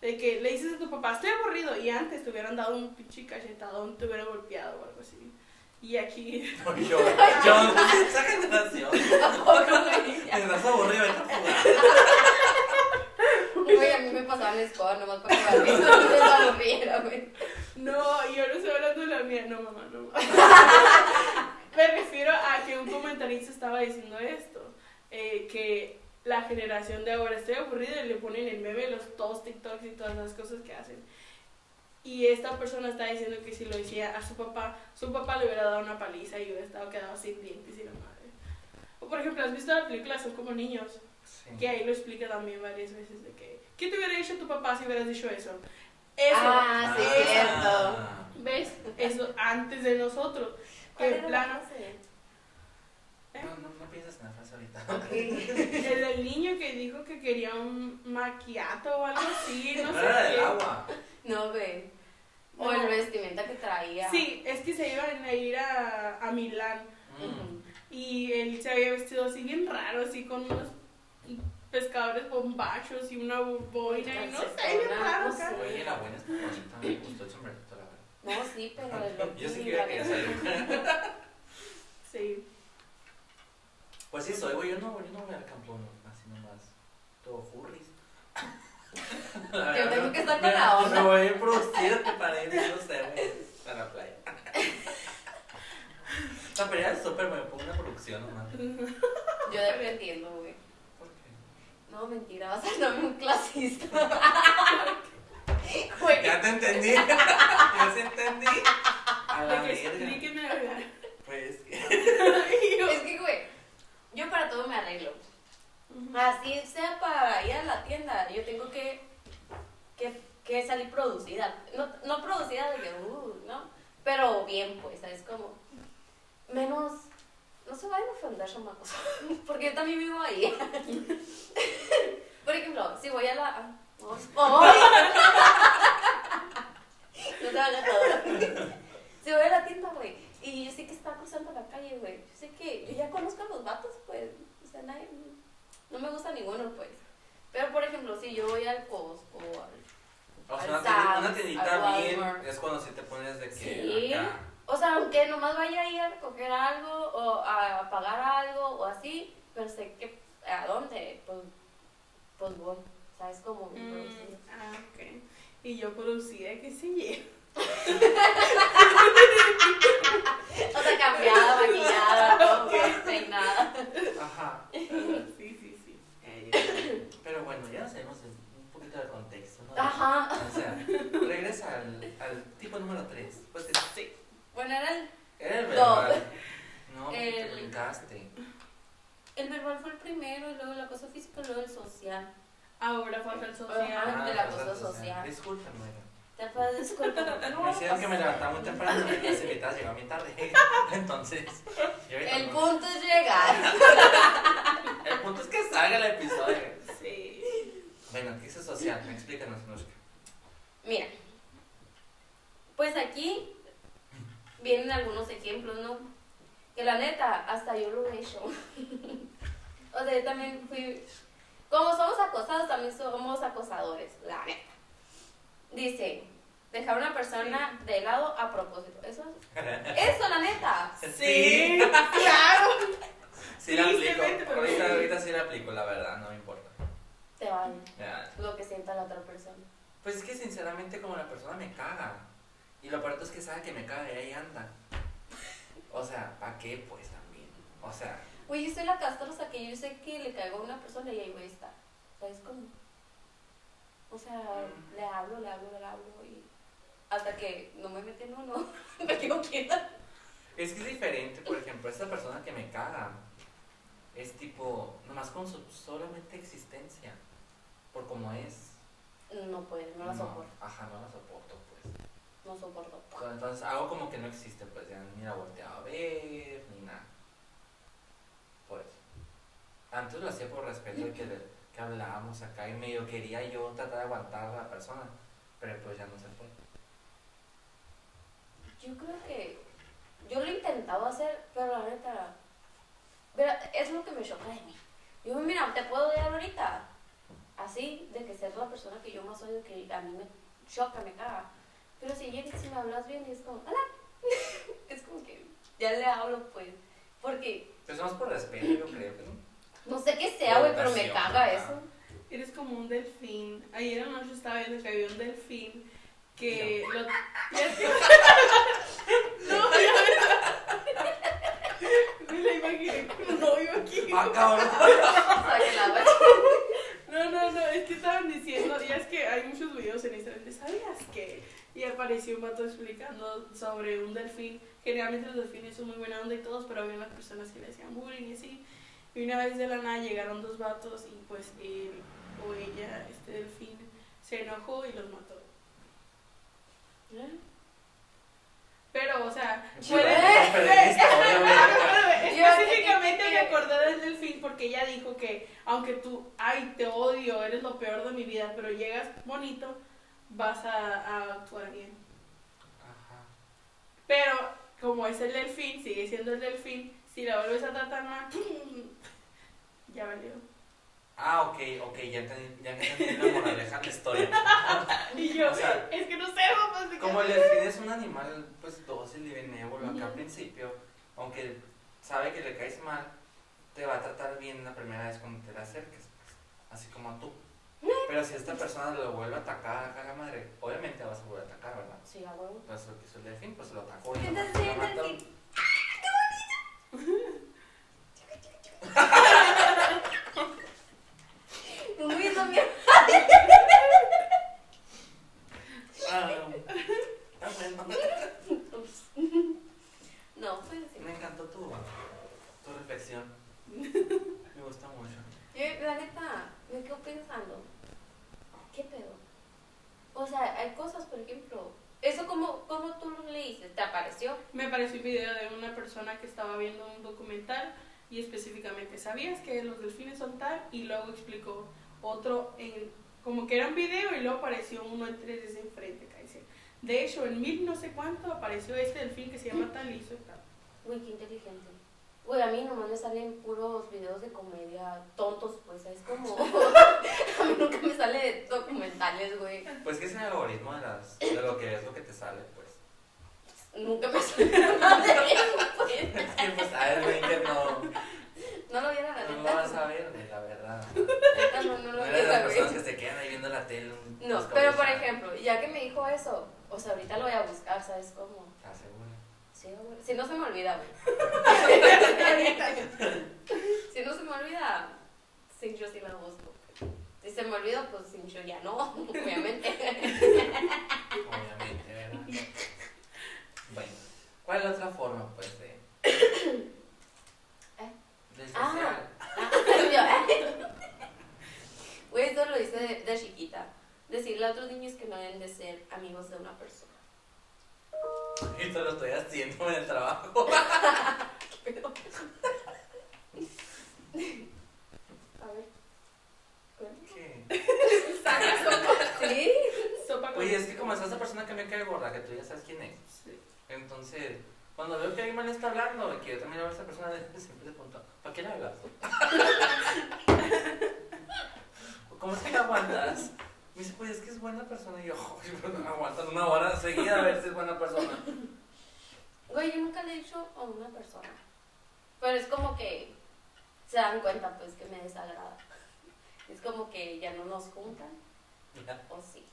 [SPEAKER 3] De que le dices a tu papá, estoy aburrido, y antes te hubieran dado un pinche cachetadón, te hubieran golpeado o algo así. Y aquí, [LAUGHS]
[SPEAKER 1] Yo, yo, [LAUGHS] esa generación. [LAUGHS] Estás aburrido, vete a jugar.
[SPEAKER 2] Güey, a mí me pasaban escoba nomás para que no se aburriera, güey.
[SPEAKER 3] no, yo no estoy hablando de la mía, no mamá, no. me refiero a que un comentarista estaba diciendo esto, eh, que la generación de ahora estoy aburrida y le ponen el meme los todos TikToks y todas las cosas que hacen. Y esta persona está diciendo que si lo decía a su papá, su papá le hubiera dado una paliza y hubiera estado quedado sin dientes y la madre. O por ejemplo, ¿has visto la película Son como niños?
[SPEAKER 1] Sí.
[SPEAKER 3] Que ahí lo explica también varias veces de que, ¿qué te hubiera dicho tu papá si hubieras dicho eso? Eso.
[SPEAKER 2] Ah, sí,
[SPEAKER 3] eso.
[SPEAKER 2] cierto.
[SPEAKER 3] ¿Ves? Eso antes de nosotros.
[SPEAKER 2] ¿Cuál
[SPEAKER 3] Que
[SPEAKER 2] era
[SPEAKER 3] en
[SPEAKER 2] la
[SPEAKER 3] plan,
[SPEAKER 2] frase?
[SPEAKER 1] No, no, no pienses en la frase ahorita. [LAUGHS]
[SPEAKER 3] El del niño que dijo que quería un maquiato o algo así, [LAUGHS] no
[SPEAKER 1] No
[SPEAKER 3] sé
[SPEAKER 1] era del agua.
[SPEAKER 2] No, güey. O
[SPEAKER 3] No.
[SPEAKER 2] el vestimenta que traía.
[SPEAKER 3] Sí, es que se iban a ir a, a Milán
[SPEAKER 1] Mm.
[SPEAKER 3] Y él se había vestido así bien raro, así con unos pescadores bombachos y una boina y no sé, bien raro
[SPEAKER 2] No
[SPEAKER 3] acá.
[SPEAKER 1] Oye, la buena está bonita. Me gustó el sombrerito, la verdad.
[SPEAKER 2] No, sí, pero [LAUGHS] el
[SPEAKER 1] Yo sí
[SPEAKER 2] y
[SPEAKER 1] quería que
[SPEAKER 2] vieja.
[SPEAKER 3] Sí.
[SPEAKER 1] Pues sí, soy, güey. Yo no, yo no voy al campo así nomás. Todo furries.
[SPEAKER 2] Yo tengo que estar con la onda.
[SPEAKER 1] Me voy a producir que para ir, no sé, güey, a la playa. La pelea del súper me pongo una producción nomás.
[SPEAKER 2] Yo dependiendo, güey.
[SPEAKER 1] ¿Por qué?
[SPEAKER 2] No, mentira, vas a darme un clasista. [LAUGHS] Güey,
[SPEAKER 1] Ya te entendí. [LAUGHS] Ya se entendí. A la
[SPEAKER 3] De que
[SPEAKER 1] verga.
[SPEAKER 3] hablar.
[SPEAKER 1] Pues que. [LAUGHS]
[SPEAKER 3] Y yo,
[SPEAKER 2] es que, güey, yo para todo me arreglo. Así sea para ir a la tienda, yo tengo que, que, que salir producida. No, no producida de que, uh, ¿no? Pero bien, pues, ¿sabes? Como, menos, no se vayan a ofender, chamacos, [LAUGHS] porque yo también vivo ahí. [LAUGHS] Por ejemplo, si voy a la... ah, ¡Ay! [LAUGHS] No te vayas todo. Si voy a la tienda, güey, y yo sé que está cruzando la calle, güey, yo sé que yo ya conozco a los vatos, pues, o sea, nadie, no me gusta ninguno, pues. Pero, por ejemplo, si yo voy al Costco, al
[SPEAKER 1] O
[SPEAKER 2] Al
[SPEAKER 1] sea, una,
[SPEAKER 2] Sam's,
[SPEAKER 1] tiendita bien
[SPEAKER 2] Walmart.
[SPEAKER 1] es cuando sí te pones de que.
[SPEAKER 2] Sí.
[SPEAKER 1] acá.
[SPEAKER 2] O sea, aunque nomás vaya a ir a recoger algo o a pagar algo o así, pero sé que a dónde, pues, pues voy, ¿sabes cómo?
[SPEAKER 3] Mm, ah, ok. Y yo producida, qué sé yo.
[SPEAKER 2] O sea, cambiada, maquillada, [LAUGHS] todo, peinada.
[SPEAKER 1] Ajá.
[SPEAKER 3] Sí, sí, sí. Eh,
[SPEAKER 1] Pero bueno, ya sabemos un poquito del contexto, ¿no?
[SPEAKER 2] Ajá.
[SPEAKER 1] O sea, regresa al, al tipo número 3. Pues es- sí.
[SPEAKER 2] Bueno, era el,
[SPEAKER 1] Era el
[SPEAKER 2] No.
[SPEAKER 1] verbal. No, porque te
[SPEAKER 2] El-
[SPEAKER 1] brincaste.
[SPEAKER 2] el verbal fue el primero, y luego el acoso físico, y luego el social.
[SPEAKER 3] Ahora falta el social.
[SPEAKER 2] Ajá. de la
[SPEAKER 1] pues,
[SPEAKER 2] cosa
[SPEAKER 1] entonces,
[SPEAKER 2] social.
[SPEAKER 1] Discúlpame.
[SPEAKER 2] Porque [LAUGHS] no
[SPEAKER 1] Me hicieron que me levantaba muy temprano y las invitadas llegaban bien tarde. [LAUGHS] Entonces,
[SPEAKER 2] El punto es llegar. [LAUGHS]
[SPEAKER 1] el punto es que salga el episodio.
[SPEAKER 3] Sí.
[SPEAKER 1] Bueno, ¿qué es social? Explícanos, Nushka.
[SPEAKER 2] Mira, pues aquí vienen algunos ejemplos, ¿no? Que la neta, hasta yo lo he hecho. o sea, yo también fui. Como somos acosados, también somos acosadores, la neta. Dice, dejar a una persona de lado a propósito. Eso, [LAUGHS] eso, la neta.
[SPEAKER 3] Sí, claro.
[SPEAKER 1] Sí la aplico.
[SPEAKER 3] Tristemente, pero
[SPEAKER 1] Ahorita,
[SPEAKER 3] sí.
[SPEAKER 1] ahorita sí la aplico, la verdad, no me importa.
[SPEAKER 2] Te vale
[SPEAKER 1] Ya.
[SPEAKER 2] lo que sienta la otra persona.
[SPEAKER 1] Pues es que sinceramente como la persona me caga. Y lo peor es que sabe que me caga y ahí anda. O sea, ¿para qué pues también? O sea,
[SPEAKER 2] Oye, yo soy la castrosa que yo sé que le caigo a una persona y ahí voy a estar. ¿Sabes cómo? O sea, le hablo, le hablo, le hablo y hasta que no me meten uno, [LAUGHS] me quedo quieta.
[SPEAKER 1] es que es diferente, por ejemplo, esta persona que me caga es tipo, nomás con su solamente existencia, por como es.
[SPEAKER 2] No puede, no la soporto,
[SPEAKER 1] Ajá, no la soporto, pues.
[SPEAKER 2] no soporto.
[SPEAKER 1] Entonces hago como que no existe, pues ya ni la volteaba a ver, ni nada. Pues. Antes lo hacía por respeto de que, que hablábamos acá y medio quería yo tratar de aguantar a la persona, pero pues ya no se fue.
[SPEAKER 2] Yo creo que yo lo he intentado hacer, pero la neta, pero es lo que me choca de mí. Yo, mira, te puedo odiar ahorita, así, de que ser la persona que yo más odio, que a mí me choca, me caga. Pero si llegas y me hablas bien, es como, hola. [LAUGHS] es como que ya le hablo, pues, porque
[SPEAKER 1] Pues más por respeto, yo creo que no.
[SPEAKER 2] no sé qué sea, güey, pero me caga eso.
[SPEAKER 3] Eres como un delfín. Ayer anoche estaba viendo que había un delfín que lo... No, [LAUGHS] ya ves. Me la imaginé con un novio aquí.
[SPEAKER 1] Ah, cabrón. [LAUGHS]
[SPEAKER 3] No, no, no, es que estaban diciendo, ya es que hay muchos videos en Instagram, de, ¿sabías que? Y apareció un vato explicando sobre un delfín. Generalmente los delfines son muy buena onda y todos, pero había unas personas que le hacían bullying y así. Y una vez de la nada llegaron dos vatos y pues él o ella, este delfín, se enojó y los mató. Pero, o sea, puede- [LAUGHS] Específicamente me acordé del delfín porque ella dijo que aunque tú, ay, te odio, eres lo peor de mi vida, pero llegas bonito, vas a, a actuar bien.
[SPEAKER 1] Ajá.
[SPEAKER 3] Pero como es el delfín, sigue siendo el delfín, si la vuelves a tratar mal, [LAUGHS] ya valió.
[SPEAKER 1] Ah, ok, ok, ya entendí, ya entendí la moraleja de la historia. [LAUGHS]
[SPEAKER 3] Y yo,
[SPEAKER 1] O sea,
[SPEAKER 3] es que no sé, papá. ¿de qué
[SPEAKER 1] Como el
[SPEAKER 3] hablas?".
[SPEAKER 1] delfín es un animal, pues dócil y benévolo acá al principio, aunque sabe que le caes mal, te va a tratar bien la primera vez cuando te le acerques, pues, así como a tú. Pero si esta persona lo vuelve a atacar acá a la madre, obviamente vas a volver a atacar, ¿verdad?
[SPEAKER 2] Sí, a huevo.
[SPEAKER 1] Pues lo que hizo el delfín, pues lo atacó y [LAUGHS]
[SPEAKER 2] ¿Qué
[SPEAKER 1] lo
[SPEAKER 2] tal
[SPEAKER 1] mató,
[SPEAKER 2] si
[SPEAKER 1] lo
[SPEAKER 2] el
[SPEAKER 1] mató.
[SPEAKER 2] delfín? Muy bien,
[SPEAKER 1] Ah, ah, bueno.
[SPEAKER 2] No, pues sí.
[SPEAKER 1] Me encantó tu, tu reflexión. Me gusta mucho.
[SPEAKER 2] Yo, la neta, me quedo pensando, ¿qué pedo? O sea, hay cosas, por ejemplo, eso como, como tú lo leíste, ¿te apareció?
[SPEAKER 3] Me apareció un video de una persona que estaba viendo un documental y específicamente, ¿sabías que los delfines son tal? Y luego explicó otro en, como que era un video y luego apareció uno en 3D desde enfrente, De hecho, en mil no sé cuánto apareció este delfín que se llama tal y hizo tal.
[SPEAKER 2] Uy, qué inteligente. Güey, a mí nomás me salen puros videos de comedia tontos, pues es como... [LAUGHS] a mí nunca me sale documentales, güey.
[SPEAKER 1] Pues que es el algoritmo de, las, de lo que es lo que te sale, pues.
[SPEAKER 2] Nunca de eso, pues.
[SPEAKER 1] Es que, pues, a ver, que no,
[SPEAKER 2] No lo viera la
[SPEAKER 1] no lo vas a ver, güey, la verdad.
[SPEAKER 2] No, no
[SPEAKER 1] No
[SPEAKER 2] lo
[SPEAKER 1] de
[SPEAKER 2] viera,
[SPEAKER 1] las personas que se quedan ahí viendo la tele.
[SPEAKER 2] No, pero por ejemplo, ya que me dijo eso, o sea, ahorita lo voy a buscar, ¿sabes cómo?
[SPEAKER 1] ¿Estás segura?
[SPEAKER 2] Sí, güey. Si no se me olvida, güey. [LAUGHS] si no se me olvida, Cincho sí la busco. Si se me olvida, pues Cincho ya no, [LAUGHS] obviamente.
[SPEAKER 1] Obviamente, ¿verdad? ¿Cuál es la otra forma, pues, de. [COUGHS]
[SPEAKER 2] ¿Eh?
[SPEAKER 1] de
[SPEAKER 2] Ah.
[SPEAKER 1] social? [LAUGHS]
[SPEAKER 2] Güey, esto lo hice de, de chiquita. Decirle a otros niños que no deben de ser amigos de una persona.
[SPEAKER 1] Esto lo estoy haciendo en el trabajo. [LAUGHS]
[SPEAKER 2] Pero... A ver.
[SPEAKER 1] ¿Qué?
[SPEAKER 2] ¿Sí? [LAUGHS]
[SPEAKER 3] Sopa con...
[SPEAKER 1] Oye, es que como es esa persona que me cae gorda, que tú ya sabes quién es. Entonces, cuando veo que alguien me le está hablando, que yo también hablo a esa persona, siempre le pregunto, ¿para qué le hablas? [LAUGHS] ¿Cómo es que la aguantas? Me dice, pues es que es buena persona. Y yo, "Ay, pero aguantan una hora seguida a ver si es buena persona.
[SPEAKER 2] Güey, yo nunca le he dicho a una persona. Pero es como que se dan cuenta, pues, que me desagrada. Es como que ya no nos juntan, o sí.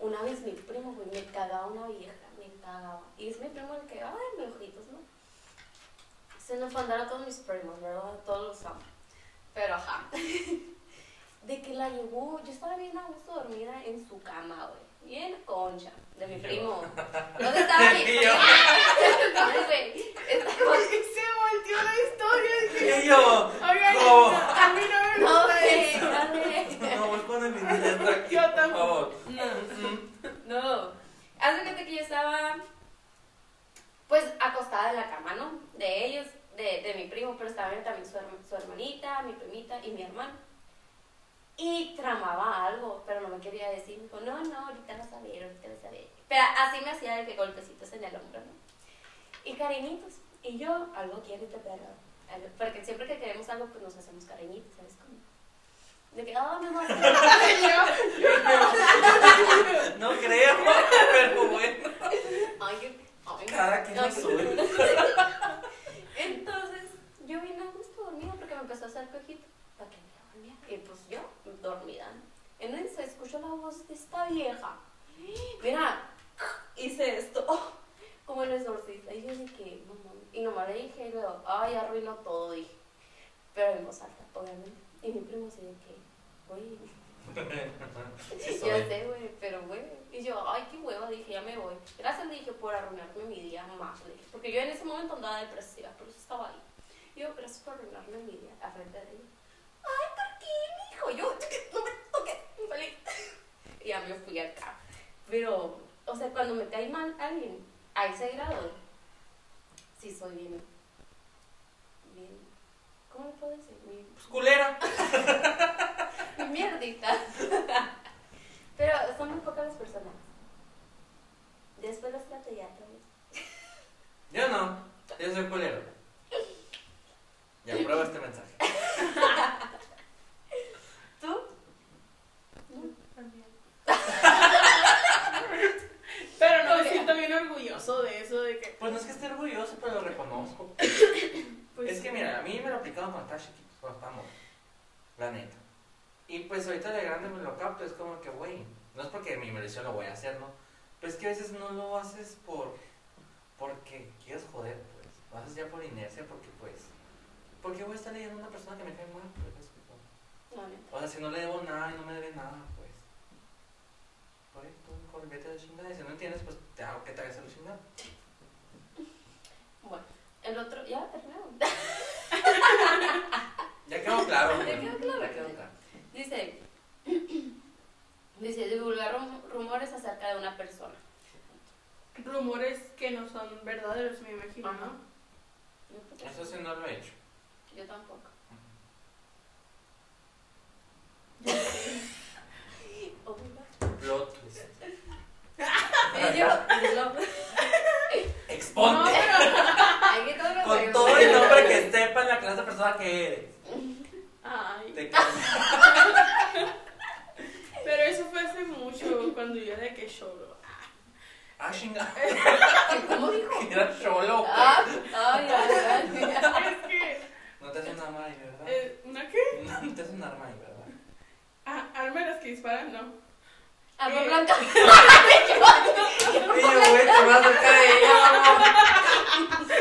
[SPEAKER 2] Una vez mi primo, güey, me cagaba una vieja, me cagaba. Y es mi primo el que, ay, mis ojitos, ¿no? Se nos mandaron todos mis primos, ¿verdad? Todos los amo. Pero, ajá. [LAUGHS] De que la llevó, yo estaba bien a gusto dormida en su cama, güey. Bien concha, de mi primo. [LAUGHS] ¿Dónde estaba mi primo? No, [LAUGHS]
[SPEAKER 3] se volteó la historia y
[SPEAKER 1] yo,
[SPEAKER 3] a mí no me
[SPEAKER 2] No,
[SPEAKER 3] gusta
[SPEAKER 2] güey,
[SPEAKER 3] eso.
[SPEAKER 1] Con el niño aquí,
[SPEAKER 3] Yo
[SPEAKER 1] por favor.
[SPEAKER 2] No, no. Haz de cuenta que yo estaba, pues, acostada en la cama, ¿no? De ellos, de, de mi primo, pero estaba también su, su hermanita, mi primita y mi hermano. Y tramaba algo, pero no me quería decir. Me dijo, no, no, ahorita vas a ver, ahorita vas a ver. Pero así me hacía de que golpecitos en el hombro, ¿no? Y cariñitos. Y yo, algo quiero este perro. Porque siempre que queremos algo, pues nos hacemos cariñitos, ¿sabes cómo? De que, oh, mi amor.
[SPEAKER 1] No creo, pero bueno.
[SPEAKER 2] Ay, ay,
[SPEAKER 1] Cada quien
[SPEAKER 2] no,
[SPEAKER 1] lo suyo.
[SPEAKER 2] Entonces, yo vine a gusto dormida porque me empezó a hacer cojito para que me dormía. Y pues yo, dormida. ¿no? En eso escucho la voz de esta vieja. Mira, hice esto. como el exorcista. Y yo dije, no mames. Y nomás le dije, y luego, ay, arruinó todo, dije. Pero en voz alta, obviamente. Y mi primo se de que, [LAUGHS]
[SPEAKER 1] Sí [LAUGHS]
[SPEAKER 2] yo sé, güey, pero güey. Y yo, ay, qué hueva, dije, ya me voy. Gracias, le dije, por arruinarme mi día más, le dije. Porque yo en ese momento andaba depresiva, por eso estaba ahí. Y yo, gracias por arruinarme mi día, a frente de ella. Ay, ¿por qué, mijo? Yo, no me toques, infeliz. Y [LAUGHS] ya me fui acá. Pero, o sea, cuando me cae mal alguien, a ese grado, sí soy bien, bien, ¿cómo le puedo decir? Bien,
[SPEAKER 1] Pues culera.
[SPEAKER 2] Bien mierdita. [LAUGHS] Pero son muy pocas las personas. Después los trato ya todos.
[SPEAKER 1] Yo no. Yo soy culero. Ya [LAUGHS] prueba este mensaje.
[SPEAKER 2] ¿Tú?
[SPEAKER 3] También. Pero no me siento bien orgulloso de eso, de que.
[SPEAKER 1] Pues no es que esté orgulloso, pero lo reconozco. [COUGHS]
[SPEAKER 3] Pues,
[SPEAKER 1] es que mira, a mí me lo aplicaron cuando estaba chiquito, cuando estaba. La neta. Y pues ahorita de grande me lo capto, es como que, güey, no es porque mi mereció lo voy a hacer, ¿no? Pero es que a veces no lo haces por, porque quieres joder, pues. Lo haces ya por inercia, porque pues, ¿por qué voy a estar leyendo a una persona que me cae mal? Pues,
[SPEAKER 2] No,
[SPEAKER 1] o sea, si no le debo nada y no me debe nada, pues. Pues tú mejor vete a la chingada y si no entiendes, pues te hago que te hagas a la chingada. [LAUGHS]
[SPEAKER 2] Bueno, el otro, ya terminamos. [LAUGHS]
[SPEAKER 1] Ya quedó [LAUGHS] claro.
[SPEAKER 2] Ya quedó claro.
[SPEAKER 1] Ya quedó claro.
[SPEAKER 2] Dice, [CLEARS THROAT] dice, divulgar rum- rumores acerca de una persona.
[SPEAKER 3] rumores que no son verdaderos, me imagino,
[SPEAKER 2] Ajá.
[SPEAKER 3] ¿no?
[SPEAKER 1] Eso sí no lo he hecho.
[SPEAKER 2] Yo tampoco. Oh, my
[SPEAKER 1] Plot twist.
[SPEAKER 2] God. Y yo, yo,
[SPEAKER 1] Exponte.
[SPEAKER 3] No, pero- [LAUGHS]
[SPEAKER 2] ay, que todo lo
[SPEAKER 1] Con todo el nombre que sepan la clase de persona que eres.
[SPEAKER 3] Ay.
[SPEAKER 1] Te [LAUGHS]
[SPEAKER 3] Pero eso fue hace mucho, cuando yo era de que solo.
[SPEAKER 1] Ah, chinga. [LAUGHS]
[SPEAKER 2] ¿Cómo dijo? [LAUGHS]
[SPEAKER 1] Era cholo.
[SPEAKER 2] Ah, ay, ay, ay.
[SPEAKER 3] Es que.
[SPEAKER 1] No te hace un arma ahí, ¿verdad?
[SPEAKER 3] eh, ¿Una qué?
[SPEAKER 1] No te hace un arma ahí, ¿verdad?
[SPEAKER 3] Ah, arma las que disparan, no.
[SPEAKER 2] Arma
[SPEAKER 3] Eh.
[SPEAKER 2] blanca.
[SPEAKER 1] Y yo, güey, te vas a caer.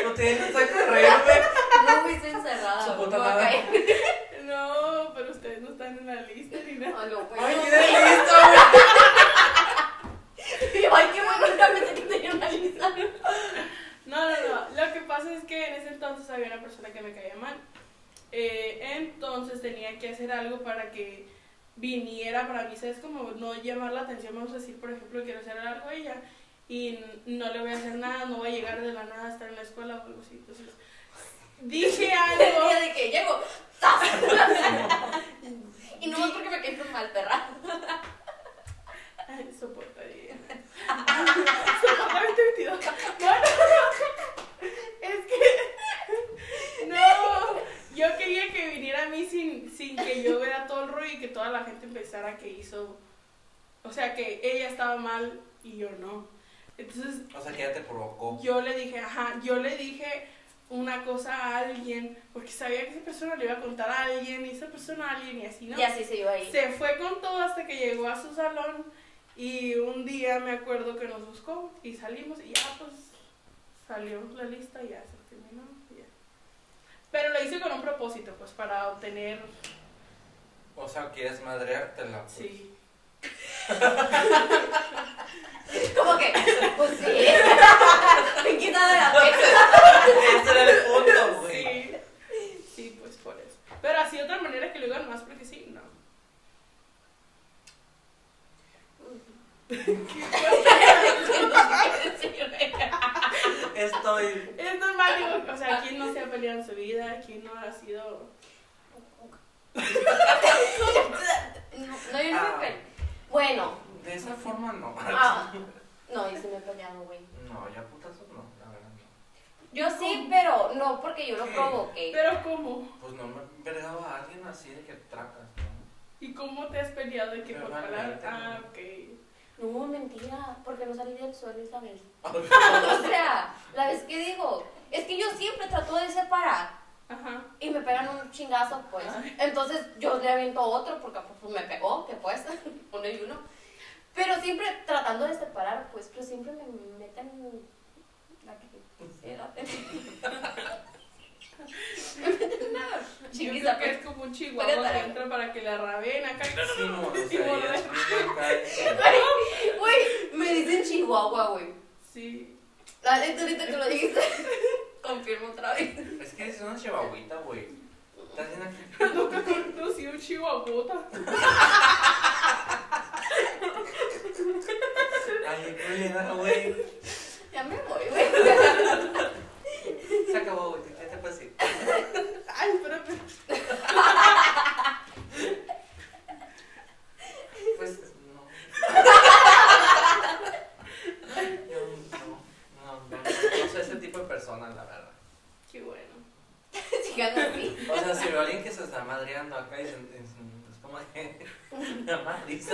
[SPEAKER 1] No tienes que reírme.
[SPEAKER 2] No fuiste encerrada.
[SPEAKER 1] Su puta madre.
[SPEAKER 3] Pero ustedes no están en la lista ni nada.
[SPEAKER 2] Ay, no,
[SPEAKER 1] Ay, qué. [LAUGHS]
[SPEAKER 2] Ay, qué bueno, pensé que tenía una lista.
[SPEAKER 3] No, no, no. Lo que pasa es que en ese entonces había una persona que me caía mal. Eh, entonces tenía que hacer algo para que viniera para mí, ¿sabes? Como no llamar la atención, vamos a decir, por ejemplo, quiero hacer algo a ella y no le voy a hacer nada, no voy a llegar de la nada a estar en la escuela o algo así. Entonces dije [LAUGHS]
[SPEAKER 2] El
[SPEAKER 3] algo.
[SPEAKER 2] día de que llego. ¡Tas! Y no es porque me caí tan mal, perra.
[SPEAKER 3] Ay, soportaría. Soporta 2022. Bueno, es que. No, yo quería que viniera a mí sin, sin que yo viera todo el rollo y que toda la gente pensara que hizo. O sea, que ella estaba mal y yo no. Entonces,
[SPEAKER 1] O sea, que ya te provocó.
[SPEAKER 3] yo le dije, ajá, yo le dije una cosa a alguien porque sabía que esa persona le iba a contar a alguien y esa persona a alguien y así, ¿no?
[SPEAKER 2] Y así se iba ahí.
[SPEAKER 3] Se fue con todo hasta que llegó a su salón y un día me acuerdo que nos buscó y salimos y ya pues salió la lista y ya se terminó. y ya. Pero lo hice con un propósito, pues para obtener,
[SPEAKER 1] O sea, quieres madreártela. Pues.
[SPEAKER 3] sí. [LAUGHS]
[SPEAKER 2] Como que, pues sí. [LAUGHS] Me quita de la peca.
[SPEAKER 1] Ese era el punto, [LAUGHS] güey.
[SPEAKER 3] Sí, sí, pues por eso. Pero así otra manera que lo digan más porque sí, no.
[SPEAKER 1] Estoy.
[SPEAKER 3] Es normal, digo, o sea, ¿quién no se ha peleado en su vida? ¿Quién no ha sido...?
[SPEAKER 2] No, no, yo no
[SPEAKER 1] Ah.
[SPEAKER 2] me peleé. Bueno,
[SPEAKER 1] De esa forma no.
[SPEAKER 2] ah, no, yo sí me he peleado, güey.
[SPEAKER 1] No, ya putazos no, la verdad no.
[SPEAKER 2] Yo sí, pero no porque yo lo
[SPEAKER 1] ¿Qué?
[SPEAKER 2] provoqué.
[SPEAKER 3] Pero ¿cómo?
[SPEAKER 1] Pues no me he pegado a alguien así de que tracas, ¿no?
[SPEAKER 3] ¿Y cómo te has peleado de que por palabras?
[SPEAKER 1] ¿no?
[SPEAKER 3] Ah, ok.
[SPEAKER 2] No, mentira, porque no salí del suelo esa vez. [LAUGHS] O sea, la vez que digo, es que yo siempre trato de separar
[SPEAKER 3] Ajá.
[SPEAKER 2] y me pegan un chingazo, pues. Entonces yo le aviento otro porque pues, me pegó, que pues, [LAUGHS] uno y uno. Pero siempre tratando de separar, pues, pero siempre me meten la que quisiera [LAUGHS] tener. no,
[SPEAKER 3] Yo
[SPEAKER 2] chiquita,
[SPEAKER 3] creo que es
[SPEAKER 2] pues.
[SPEAKER 3] como un chihuahua que entra para que la raben acá.
[SPEAKER 1] Sí, no, o [LAUGHS] es
[SPEAKER 2] Güey, me dicen Chihuahua, güey.
[SPEAKER 3] Sí.
[SPEAKER 2] La neta, ahorita que lo dijiste, confirmo otra vez.
[SPEAKER 1] Es que es una chihuahuita, güey. Estás bien aquí. [LAUGHS]
[SPEAKER 3] Nunca conocí un chihuahuota.
[SPEAKER 1] Ay, qué culera, güey.
[SPEAKER 2] Ya me voy, güey.
[SPEAKER 1] Se acabó, güey. ¿Qué te pasa?
[SPEAKER 3] Ay, espérate.
[SPEAKER 1] Pues no. [LAUGHS] Yo soy ese tipo de persona, la verdad.
[SPEAKER 3] Qué bueno. [LAUGHS]
[SPEAKER 2] Así.
[SPEAKER 1] O sea, si veo a alguien que se está madreando acá y se, es, es como que [LAUGHS] me madriza.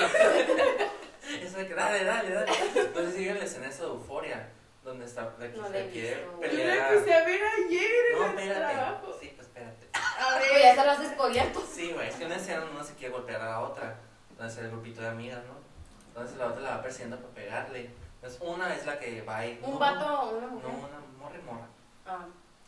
[SPEAKER 1] Eso de que dale, dale, dale. No vieron la escena esa de euforia, donde está la que
[SPEAKER 2] No la
[SPEAKER 1] se quiere
[SPEAKER 2] visto.
[SPEAKER 3] Yo
[SPEAKER 1] pelear.
[SPEAKER 3] la empecé a ver ayer en
[SPEAKER 1] No,
[SPEAKER 3] el
[SPEAKER 1] espérate.
[SPEAKER 3] trabajo.
[SPEAKER 1] Sí, pues espérate.
[SPEAKER 3] A
[SPEAKER 2] Güey, ya se lo has descubierto.
[SPEAKER 1] Sí, güey, es que una escena una se quiere golpear a la otra. Entonces el grupito de amigas, ¿no? Entonces la otra la va persiguiendo para pegarle. Entonces una es la que va ahí.
[SPEAKER 2] Un
[SPEAKER 1] no,
[SPEAKER 2] vato o una
[SPEAKER 1] No,
[SPEAKER 2] mujer.
[SPEAKER 1] una morra y morra.
[SPEAKER 2] Ah.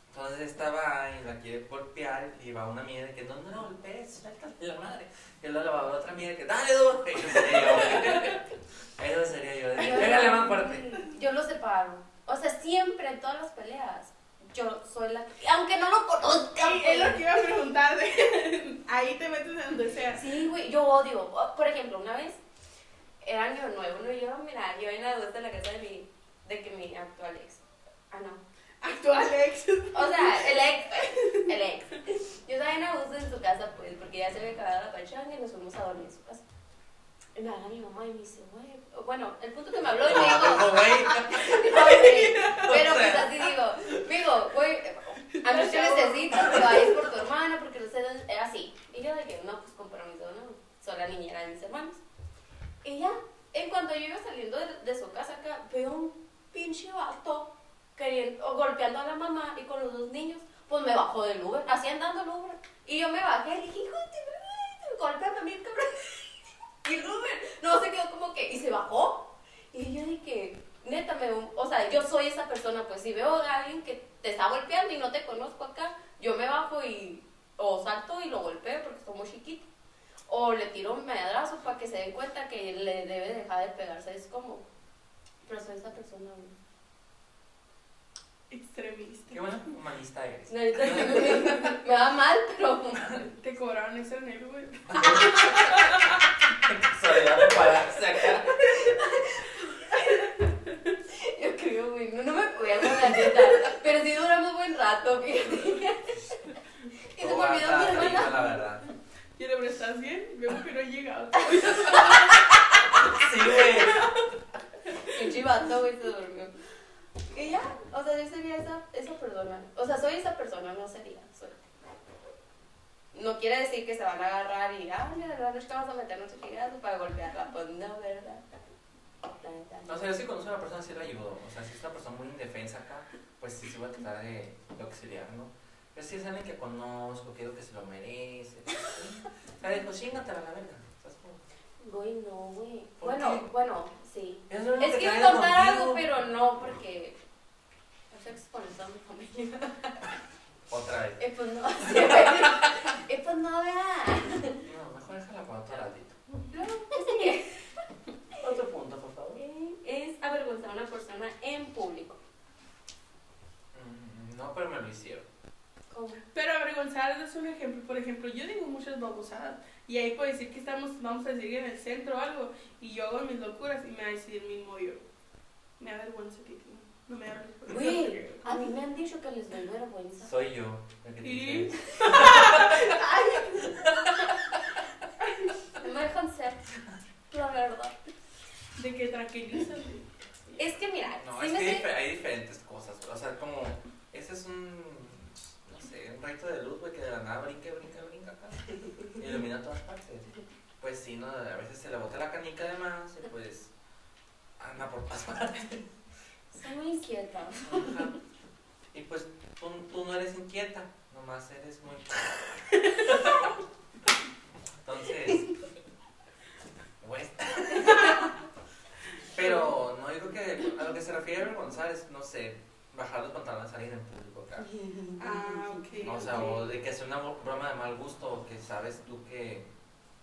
[SPEAKER 1] Entonces esta va y la quiere golpear y va una amiga de que no, no la golpees, suéltale la madre. Y luego va otra amiga de que dale duro. [LAUGHS] Eso sería yo. Eso sería yo. de,
[SPEAKER 2] Yo-
[SPEAKER 1] Pégale más fuerte.
[SPEAKER 2] Yo lo separo. O sea, siempre en todas las peleas, yo soy la que. Aunque no lo conozca.
[SPEAKER 3] Sí, es lo que iba a preguntar. de- [LAUGHS] Ahí te metes en donde sea.
[SPEAKER 2] Sí, güey, yo odio. Por ejemplo, una vez era año nuevo, ¿no? Yo, mira, yo en la de la casa de mi, de que mi actual ex. Ah, no.
[SPEAKER 3] Actual ex.
[SPEAKER 2] O sea, el ex, el ex. Yo estaba en Augusto en su casa, pues, porque ya se había acabado la pachanga y nos fuimos a dormir en su casa. Y me habla mi mamá y me dice, güey, bueno, el punto que me habló y me dijo,
[SPEAKER 1] No, güey.
[SPEAKER 2] Pero pues así digo, digo, güey, a mí te [LAUGHS] necesito que vayas por tu hermana porque no sé dónde, era así. Y yo de que, no, pues compromiso, no, soy la niñera de mis hermanos. Ya, en cuanto yo iba saliendo de, su casa acá, veo un pinche vato queriendo, golpeando a la mamá y con los dos niños, pues me bajó del Uber, así andando el Uber. Y yo me bajé y dije, hijo de tu madre, golpea a mí, cabrón. [LAUGHS] Y el Uber, no, se quedó como que, y se bajó. Y yo dije, neta, me, o sea, yo soy esa persona, pues si veo a alguien que te está golpeando y no te conozco acá, yo me bajo y, o salto y lo golpeo porque estoy muy chiquito. O le tiro un medrazo para que se den cuenta que le debe dejar de pegarse, es como, pero soy esa persona. güey.
[SPEAKER 3] Extremista.
[SPEAKER 1] Qué bueno humanista eres.
[SPEAKER 2] No, [LAUGHS] me, va mal, pero
[SPEAKER 3] Te cobraron en el Uber.
[SPEAKER 1] Soledad de pararse acá.
[SPEAKER 2] yo creo, güey, no, no me acuerdo la neta, pero sí duramos buen rato, fíjate. [LAUGHS] Y se me olvidó mi hermana.
[SPEAKER 1] la verdad.
[SPEAKER 3] ¿Estás bien? Veo que no he llegado. [LAUGHS]
[SPEAKER 1] Sí, güey.
[SPEAKER 2] Pinche vato, güey, se durmió. Y ya, o sea, yo sería esa, esa persona. O sea, soy esa persona, no sería. Soy. No quiere decir que se van a agarrar y, ah, mira, la noche que vamos a meternos chingados para golpearla. Pues no, ¿verdad? No.
[SPEAKER 1] O sea, yo si conozco a una persona sí la ayudo. O sea, si es una persona muy indefensa acá, pues sí se va a tratar de, de auxiliar, ¿no? Pero si es alguien que conozco, quiero que se lo merece. O sea, digo, chingatela la verga.
[SPEAKER 2] Güey, no, güey.
[SPEAKER 1] ¿Por
[SPEAKER 2] Bueno,
[SPEAKER 1] qué?
[SPEAKER 2] bueno, sí.
[SPEAKER 1] Es,
[SPEAKER 2] Es que iba a
[SPEAKER 1] traigo
[SPEAKER 2] contar
[SPEAKER 1] contigo.
[SPEAKER 2] algo, pero no, porque. No sé exponer a mi familia. [LAUGHS]
[SPEAKER 1] Otra vez.
[SPEAKER 2] Eh, pues no. [LAUGHS] Eh, pues no, vea.
[SPEAKER 1] No, mejor déjala para otro ratito.
[SPEAKER 2] No, ¿qué sigue?
[SPEAKER 1] Otro punto, por favor.
[SPEAKER 2] Es avergonzar a una persona en público.
[SPEAKER 1] Mm, No, pero me lo hicieron.
[SPEAKER 2] ¿Cómo?
[SPEAKER 3] Pero avergonzar es un ejemplo. Por ejemplo, yo digo muchas babosadas. Y ahí puedo decir que estamos, vamos a decir, en el centro o algo. Y yo hago mis locuras y me va a decir el mismo yo. Me avergüenza que tú no me eso.
[SPEAKER 2] Güey, a mí me han dicho que les doy vergüenza.
[SPEAKER 1] Soy yo. el que te
[SPEAKER 3] ¿Y? [LAUGHS]
[SPEAKER 2] No me dejan ser. La verdad.
[SPEAKER 3] De que tranquilízate.
[SPEAKER 2] Es que mira,
[SPEAKER 1] No,
[SPEAKER 2] sí
[SPEAKER 1] es que
[SPEAKER 2] sé-
[SPEAKER 1] hay diferentes cosas. O sea, como. Ese es un. Rayito de luz, güey, que de la nada brinca, brinca, brinca acá. Ilumina todas partes. Pues sí, ¿no? A veces se le bota la canica de más y pues. Anda por todas partes.
[SPEAKER 2] soy muy inquieta.
[SPEAKER 1] Ajá. Y pues tú, tú no eres inquieta, nomás eres muy. Entonces. Pues. Pero no, creo que a lo que se refiere es, no sé, bajar los pantalones a alguien en público acá.
[SPEAKER 3] Ah, ok.
[SPEAKER 1] O sea, o de que sea una broma de mal gusto o que sabes tú que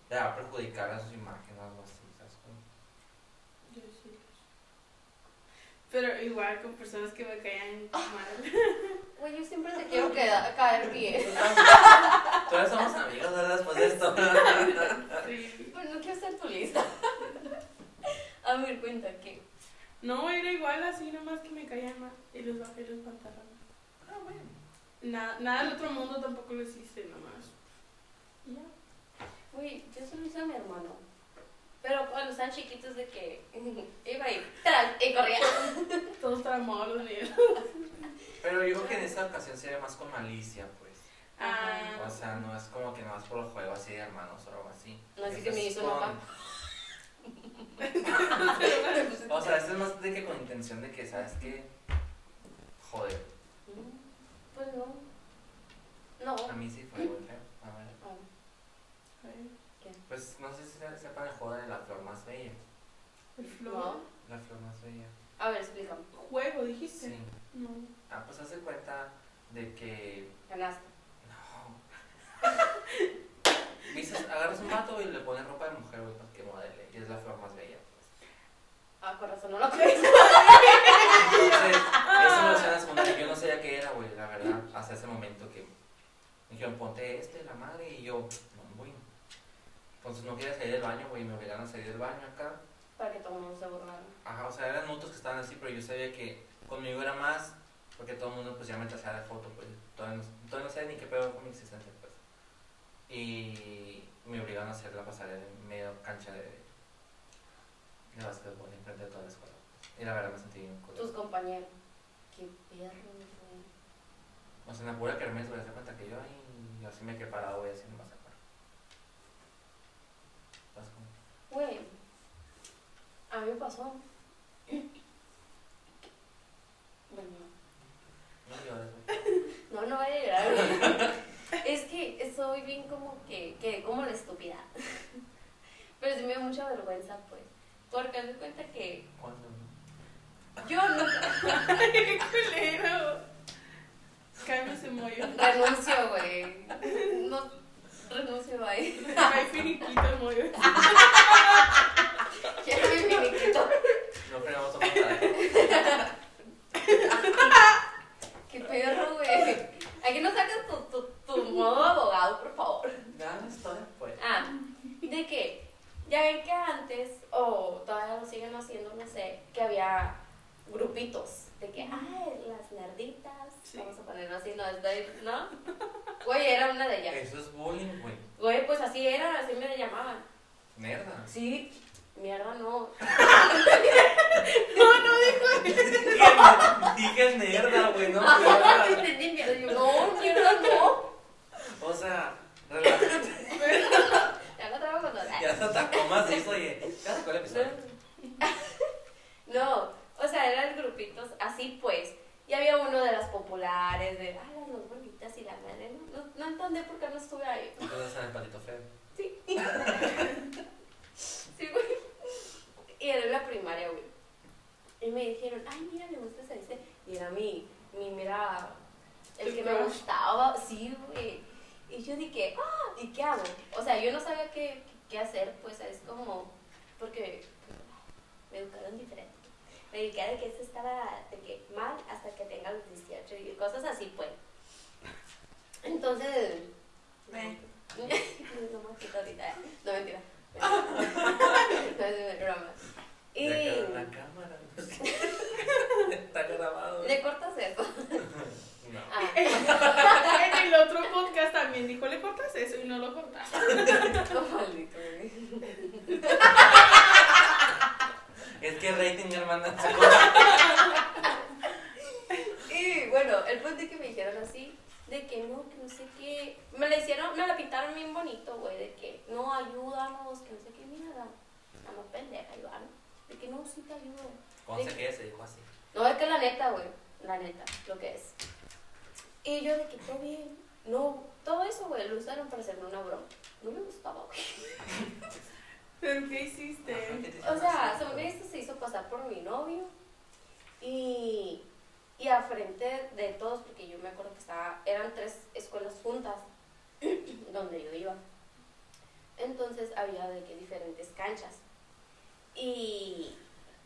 [SPEAKER 1] te va a perjudicar a su imagen o algo así, ¿sabes?
[SPEAKER 3] Yo sí. Pero igual con personas que me caían [LAUGHS] mal.
[SPEAKER 2] Güey, yo siempre te quiero queda- caer bien.
[SPEAKER 1] Todavía somos amigos, ¿verdad? Después de esto.
[SPEAKER 3] Sí.
[SPEAKER 2] Pero no quiero ser tu lista. A ver, cuenta que.
[SPEAKER 3] No, era igual así, nomás que me caían mal. Y les bajé los pantalones.
[SPEAKER 1] Ah, bueno.
[SPEAKER 3] Nada, nada del otro mundo tampoco lo hiciste nomás. Y ya.
[SPEAKER 2] Güey, yo solo hice a mi hermano. Pero cuando estaban chiquitos de que [LAUGHS] iba y, ¡tras! y corría. [LAUGHS]
[SPEAKER 3] Todos tramados de nivel.
[SPEAKER 1] Pero yo creo que en esta ocasión sería más con malicia, pues.
[SPEAKER 3] Ah,
[SPEAKER 1] O sea, no es como que nada más por el juego así de hermanos o algo así.
[SPEAKER 2] No, así que me hizo
[SPEAKER 1] con-
[SPEAKER 2] enojar.
[SPEAKER 1] O sea, esto es más de que con intención de que, ¿sabes qué? Joder,
[SPEAKER 2] Pues no. No.
[SPEAKER 1] a mí sí fue muy feo. A ver.
[SPEAKER 2] Ah,
[SPEAKER 3] ay,
[SPEAKER 1] Pues no sé si se- sepan el juego de la flor más bella.
[SPEAKER 3] el flow.
[SPEAKER 2] No.
[SPEAKER 1] La flor más bella.
[SPEAKER 2] A ver, explícame.
[SPEAKER 3] Juego, dijiste.
[SPEAKER 1] Sí.
[SPEAKER 3] No.
[SPEAKER 1] Ah, pues hace cuenta de que.
[SPEAKER 2] Ganaste.
[SPEAKER 1] No. [LAUGHS] Dices, agarras un vato y le pones ropa de mujer, güey, para que modele. Y es la flor más bella. pues.
[SPEAKER 2] Ah, con razón, no lo crees. [LAUGHS]
[SPEAKER 1] Entonces, eso me emociona secundaria. Yo no sabía qué era, güey, la verdad, hasta ese momento que me dijeron, ponte este, la madre, y yo, no, güey. Entonces no quería salir del baño, güey, me obligaron a salir del baño acá.
[SPEAKER 2] Para que todo el mundo se burlara.
[SPEAKER 1] Ajá, o sea, eran otros que estaban así, pero yo sabía que conmigo era más, porque todo el mundo pues ya me trazaba de foto, pues todavía no, todavía no sabía ni qué pedo con mi existencia. Y me obligaron a hacer la pasarela en medio cancha de, de básquetbol, enfrente de toda la escuela. Y la verdad me sentí bien
[SPEAKER 2] Tus compañeros. Qué perro, güey.
[SPEAKER 1] O sea, en la pura kermés, güey, se cuenta que yo ahí, yo así me quedé parado, güey, así nomás acá. ¿Sabes cómo?
[SPEAKER 2] Güey. A mí me pasó. Bueno,
[SPEAKER 1] No llores, güey. [LAUGHS]
[SPEAKER 2] no, no voy a llorar, güey. [LAUGHS] Es que soy bien como que, que como la estúpida. [LAUGHS] Pero sí me da mucha vergüenza, pues. Porque haz de cuenta que
[SPEAKER 1] ¿Cuándo? no?
[SPEAKER 2] yo no [LAUGHS]
[SPEAKER 3] ¡Qué culero! Cállame ese mollo.
[SPEAKER 2] renuncio, güey. No renuncio ahí.
[SPEAKER 3] Ay, finiquito el [LAUGHS] mollo.
[SPEAKER 2] Quiero mi finiquito.
[SPEAKER 1] No fregamos otro para
[SPEAKER 2] Qué perro, güey. Aquí no sacas tu, tu, tu modo abogado, por favor.
[SPEAKER 1] La historia, pues.
[SPEAKER 2] Ah, de que ya ven que antes, o todavía lo siguen haciendo, no sé, que había grupitos de que, ay, las nerditas,
[SPEAKER 3] Sí.
[SPEAKER 2] vamos a ponerlo así, no estoy, ¿no? Güey, era una de ellas.
[SPEAKER 1] Eso es bullying, güey.
[SPEAKER 2] Güey, pues así era, así me llamaban.
[SPEAKER 1] Merda.
[SPEAKER 2] Sí, mierda, no. [LAUGHS]
[SPEAKER 1] Dije mierda, güey, no.
[SPEAKER 2] Ah,
[SPEAKER 1] mierda.
[SPEAKER 2] entendí mierda. Yo, no, mierda, no.
[SPEAKER 1] O sea, relájate.
[SPEAKER 2] Ya no trabajo con
[SPEAKER 1] Ya se atacó más de eso, oye. Ya sacó el episodio. [LAUGHS]
[SPEAKER 2] No, o sea, eran grupitos así pues. Y había uno de las populares, de, ah, las más bonitas y la madre. No, no, no entendí por qué no estuve ahí.
[SPEAKER 1] Entonces en el patito feo.
[SPEAKER 2] Sí. [LAUGHS] sí, güey. Y era en la primaria, güey. Y me dijeron, ay, mira, me gusta ese. ese". Y era mi, mi, mira, el que me gustaba. Sí, güey. Y yo dije, ah, ¿y qué hago? O sea, yo no sabía qué, qué hacer, pues es como, porque me educaron diferente. Me dediqué de que eso estaba de que mal hasta que tenga los 18 y cosas así, pues. Entonces,
[SPEAKER 1] Eh. [LAUGHS]
[SPEAKER 2] no me quito ahorita. No, mentira. [LAUGHS] No es broma. Y
[SPEAKER 1] la cámara. [LAUGHS] Está grabado.
[SPEAKER 2] le cortas eso.
[SPEAKER 1] No.
[SPEAKER 2] Ah,
[SPEAKER 3] En el otro podcast también dijo, le cortas eso y no lo cortas.
[SPEAKER 2] no, maldito, güey.
[SPEAKER 1] Es que rating, hermana.
[SPEAKER 2] Y bueno, el punto es que me dijeron así, de que no, que no sé qué. Me la hicieron, me la pintaron bien bonito, güey, de que no, ayúdanos, que no sé qué mierda. Nada más pendeja, ayúdanos. De que no, sí te ayudo.
[SPEAKER 1] ¿Cómo se queda? Se dijo así.
[SPEAKER 2] No, es que la neta, güey, la neta, lo que es. Y yo de que todo bien. No, todo eso, güey, lo usaron para hacerme una broma. No me gustaba, güey. [LAUGHS]
[SPEAKER 3] ¿Pero qué hiciste?
[SPEAKER 2] O sea, según esto se hizo pasar por mi novio. Y Y a frente de todos, porque yo me acuerdo que estaba, eran tres escuelas juntas [CLEARS THROAT] donde yo iba. Entonces había de que diferentes canchas. Y,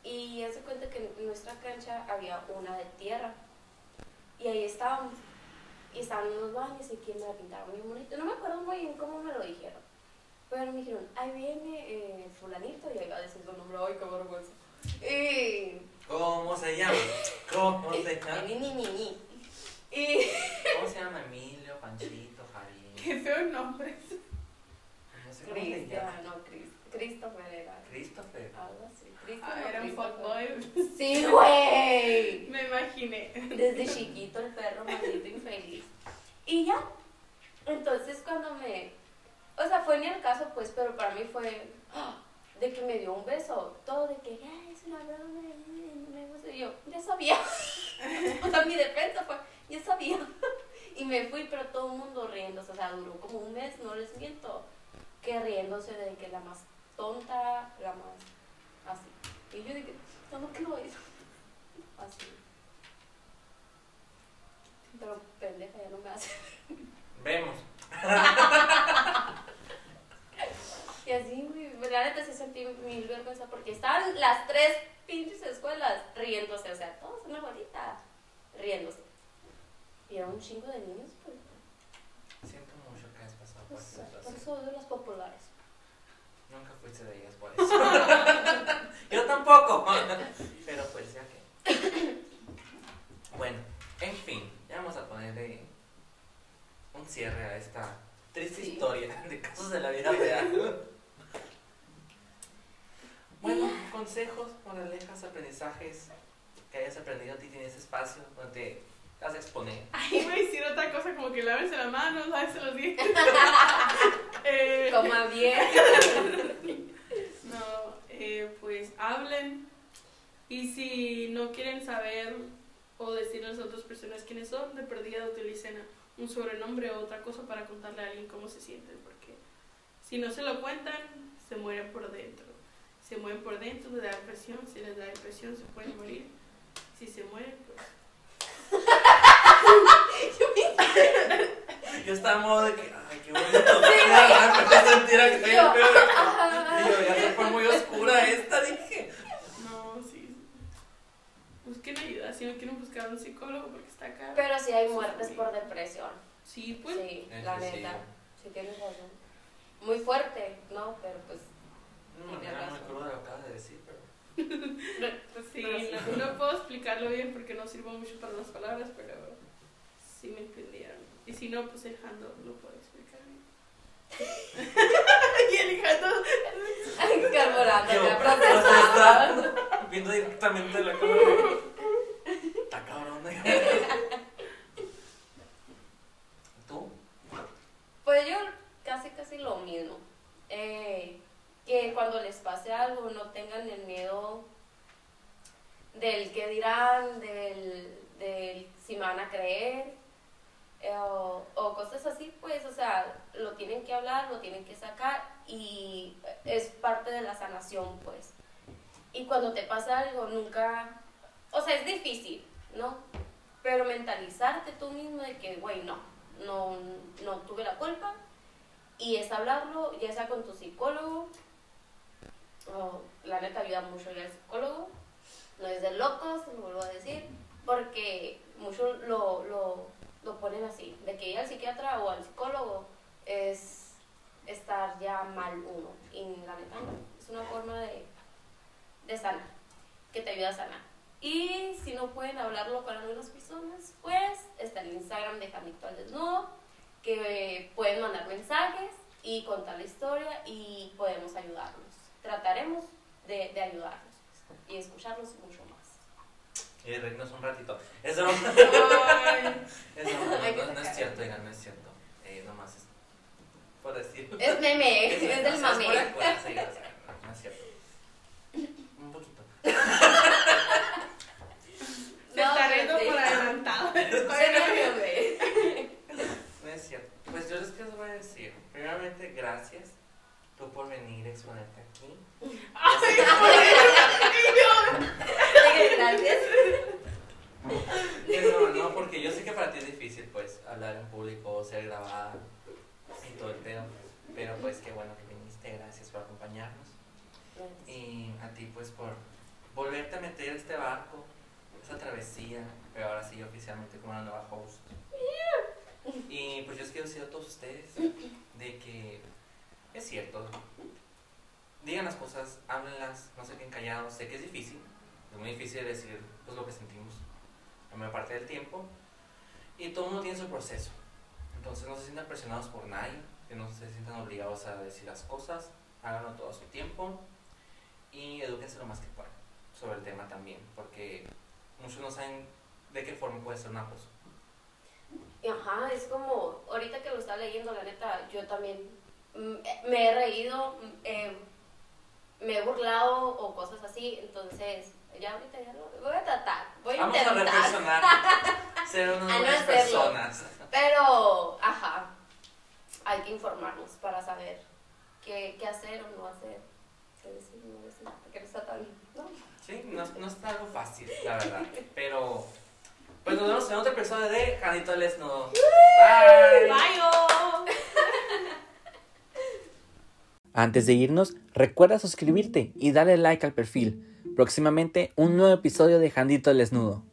[SPEAKER 2] y hace cuenta que en nuestra cancha había una de tierra. Y ahí estábamos. Y estaban en los baños y que me la pintaron muy bonito. No me acuerdo muy bien cómo me lo dijeron. Pero me dijeron, ahí viene eh, fulanito y ahí va a decir su nombre. Ay, qué vergüenza. Y...
[SPEAKER 1] ¿Cómo se llama? ¿Cómo se llama?
[SPEAKER 2] Ni, ni, ni, ni. Y...
[SPEAKER 1] ¿Cómo se llama? Emilio, Panchito, Javier.
[SPEAKER 3] Qué feos nombres.
[SPEAKER 1] No sé cómo se llama.
[SPEAKER 2] No, Chris, Christopher era.
[SPEAKER 1] Christopher.
[SPEAKER 2] Algo así.
[SPEAKER 3] Ah,
[SPEAKER 2] Christopher,
[SPEAKER 3] era un fuckboy.
[SPEAKER 2] Sí, güey. [LAUGHS]
[SPEAKER 3] Me imaginé.
[SPEAKER 2] Desde chiquito el perro infeliz. [LAUGHS] Entonces cuando me... O sea, fue ni el caso, pues, pero para mí fue... ¡ah! De que me dio un beso. Todo de que, ay, es una broma. me- me gusta". Y yo, ya sabía. [LAUGHS] o sea, mi defensa fue, ya sabía. [LAUGHS] y me fui, pero todo el mundo riéndose. O sea, duró como un mes, no les miento. Que riéndose de que la más tonta, la más... Así. Y yo dije, no, que lo hizo. Así. Pero pendeja ya no me hace.
[SPEAKER 1] Vemos. [LAUGHS]
[SPEAKER 2] Y así, güey, la neta sí sentí mil vergüenza porque estaban las tres pinches escuelas riéndose, o sea, todos una bolita riéndose. Y era un chingo de niños, pues.
[SPEAKER 1] Siento mucho que has pasado por
[SPEAKER 2] pues,
[SPEAKER 1] esta
[SPEAKER 2] por eso odio las populares.
[SPEAKER 1] Nunca fuiste de ellas por eso. [LAUGHS] Yo tampoco. [LAUGHS] Pero pues ya que. Bueno, en fin, vamos a ponerle un cierre a esta triste
[SPEAKER 2] Sí.
[SPEAKER 1] historia de casos de la vida real. Bueno, consejos, moralejas, aprendizajes que hayas aprendido a ti tienes espacio donde te vas a exponer.
[SPEAKER 3] Iba a decir otra cosa como que lávense las manos, lávense los dientes. [LAUGHS] Eh,
[SPEAKER 2] Coma bien.
[SPEAKER 3] No, eh, pues hablen. Y si no quieren saber o decirle a las otras personas quiénes son, de perdida utilicen un sobrenombre o otra cosa para contarle a alguien cómo se sienten. Porque si no se lo cuentan, se mueren por dentro. Se mueren por dentro, les da depresión. Si les da depresión, se pueden morir. Si se mueren, pues. [LAUGHS]
[SPEAKER 1] Yo estaba en modo de que, ay, qué bonito. Me empecé a sentir acá. Y yo, ya se fue muy oscura esta, dije.
[SPEAKER 3] Sí. Busquen ayuda. Si no quieren buscar un psicólogo porque está acá.
[SPEAKER 2] Pero sí hay muertes por depresión.
[SPEAKER 3] Sí, pues.
[SPEAKER 2] Sí,
[SPEAKER 1] Eso
[SPEAKER 2] la
[SPEAKER 1] sí.
[SPEAKER 2] neta. Sí tienes razón. Muy fuerte, ¿no? Pero pues.
[SPEAKER 1] No, muy
[SPEAKER 2] razón.
[SPEAKER 1] crudo lo que acabas de decir, pero. [LAUGHS]
[SPEAKER 3] Pues sí,
[SPEAKER 2] Pero sí.
[SPEAKER 3] No, no puedo explicarlo bien porque no sirvo mucho para las palabras, pero sí me entendieron. Y si no, pues el lo puedo explicar bien. [LAUGHS] y el [LAUGHS]
[SPEAKER 2] Carburando, ya procesado.
[SPEAKER 1] Viendo directamente la cámara. Está cabrón, ¿Tú?
[SPEAKER 2] Pues yo casi, casi lo mismo. Eh, que cuando les pase algo no tengan el miedo del que dirán, del, del si me van a creer, eh, o, o cosas así, pues, o sea, lo tienen que hablar, lo tienen que sacar y es parte de la sanación, pues. Y cuando te pasa algo, nunca, o sea, es difícil, ¿no? Pero mentalizarte tú mismo de que, güey, no, no, no tuve la culpa y es hablarlo, ya sea con tu psicólogo, o la neta ayuda mucho ir al psicólogo, no es de locos, lo vuelvo a decir, porque muchos lo, lo, lo ponen así, de que ir al psiquiatra o al psicólogo es estar ya mal uno, y la neta no, es una forma de, de sanar, que te ayuda a sanar. Y si no pueden hablarlo con algunas personas, pues está el Instagram de Janito al Desnudo, que eh, pueden mandar mensajes y contar la historia y podemos ayudarlos. Trataremos de, de ayudarlos y escucharlos mucho más.
[SPEAKER 1] Y de reírnos un ratito. Es Es
[SPEAKER 2] que
[SPEAKER 1] No, no es cierto, oigan, no es cierto. Eh, nomás es por decir.
[SPEAKER 2] Es meme, [LAUGHS] es,
[SPEAKER 1] no,
[SPEAKER 2] del
[SPEAKER 1] Es
[SPEAKER 2] mame.
[SPEAKER 1] venir es ponerte aquí. [LAUGHS] Gracias. No, no, porque yo
[SPEAKER 3] sé
[SPEAKER 2] que
[SPEAKER 3] para ti
[SPEAKER 2] es
[SPEAKER 3] difícil, pues,
[SPEAKER 2] hablar en público,
[SPEAKER 1] ser grabada y todo el pedo. Pero pues qué bueno que viniste, gracias por
[SPEAKER 2] acompañarnos.
[SPEAKER 1] Y a ti, pues, por volverte a meter este barco, esa travesía, pero ahora sí oficialmente como una nueva host. Y pues yo es que he sido todos ustedes de que es cierto, digan las cosas, háblenlas, no se queden callados, sé que es difícil, es muy difícil decir pues lo que sentimos la mayor parte del tiempo. Y todo mundo tiene su proceso, entonces no se sientan presionados por nadie, que no se sientan obligados a decir las cosas, háganlo todo a su tiempo y edúquense lo más que puedan sobre el tema también, porque muchos no saben de qué forma puede ser un acoso.
[SPEAKER 2] Ajá, es como, ahorita que lo está leyendo, la neta, yo también me he reído, eh, me he burlado o cosas así, entonces ya ahorita ya lo voy a tratar, voy a
[SPEAKER 1] Vamos a
[SPEAKER 2] intentar.
[SPEAKER 1] reflexionar, [LAUGHS] ser unas
[SPEAKER 2] A no
[SPEAKER 1] buenas
[SPEAKER 2] hacerlo.
[SPEAKER 1] personas.
[SPEAKER 2] Pero, ajá, hay que informarnos para saber qué, qué hacer o no hacer, qué decir o no decir, porque no está tan, ¿no?
[SPEAKER 1] Sí, no, no está algo fácil, la verdad. Pero, pues nos vemos en otro episodio de Janito al Desnudo. Bye.
[SPEAKER 3] Bye. [LAUGHS]
[SPEAKER 4] Antes de irnos, recuerda suscribirte y darle like al perfil. Próximamente un nuevo episodio de Jandito al Desnudo.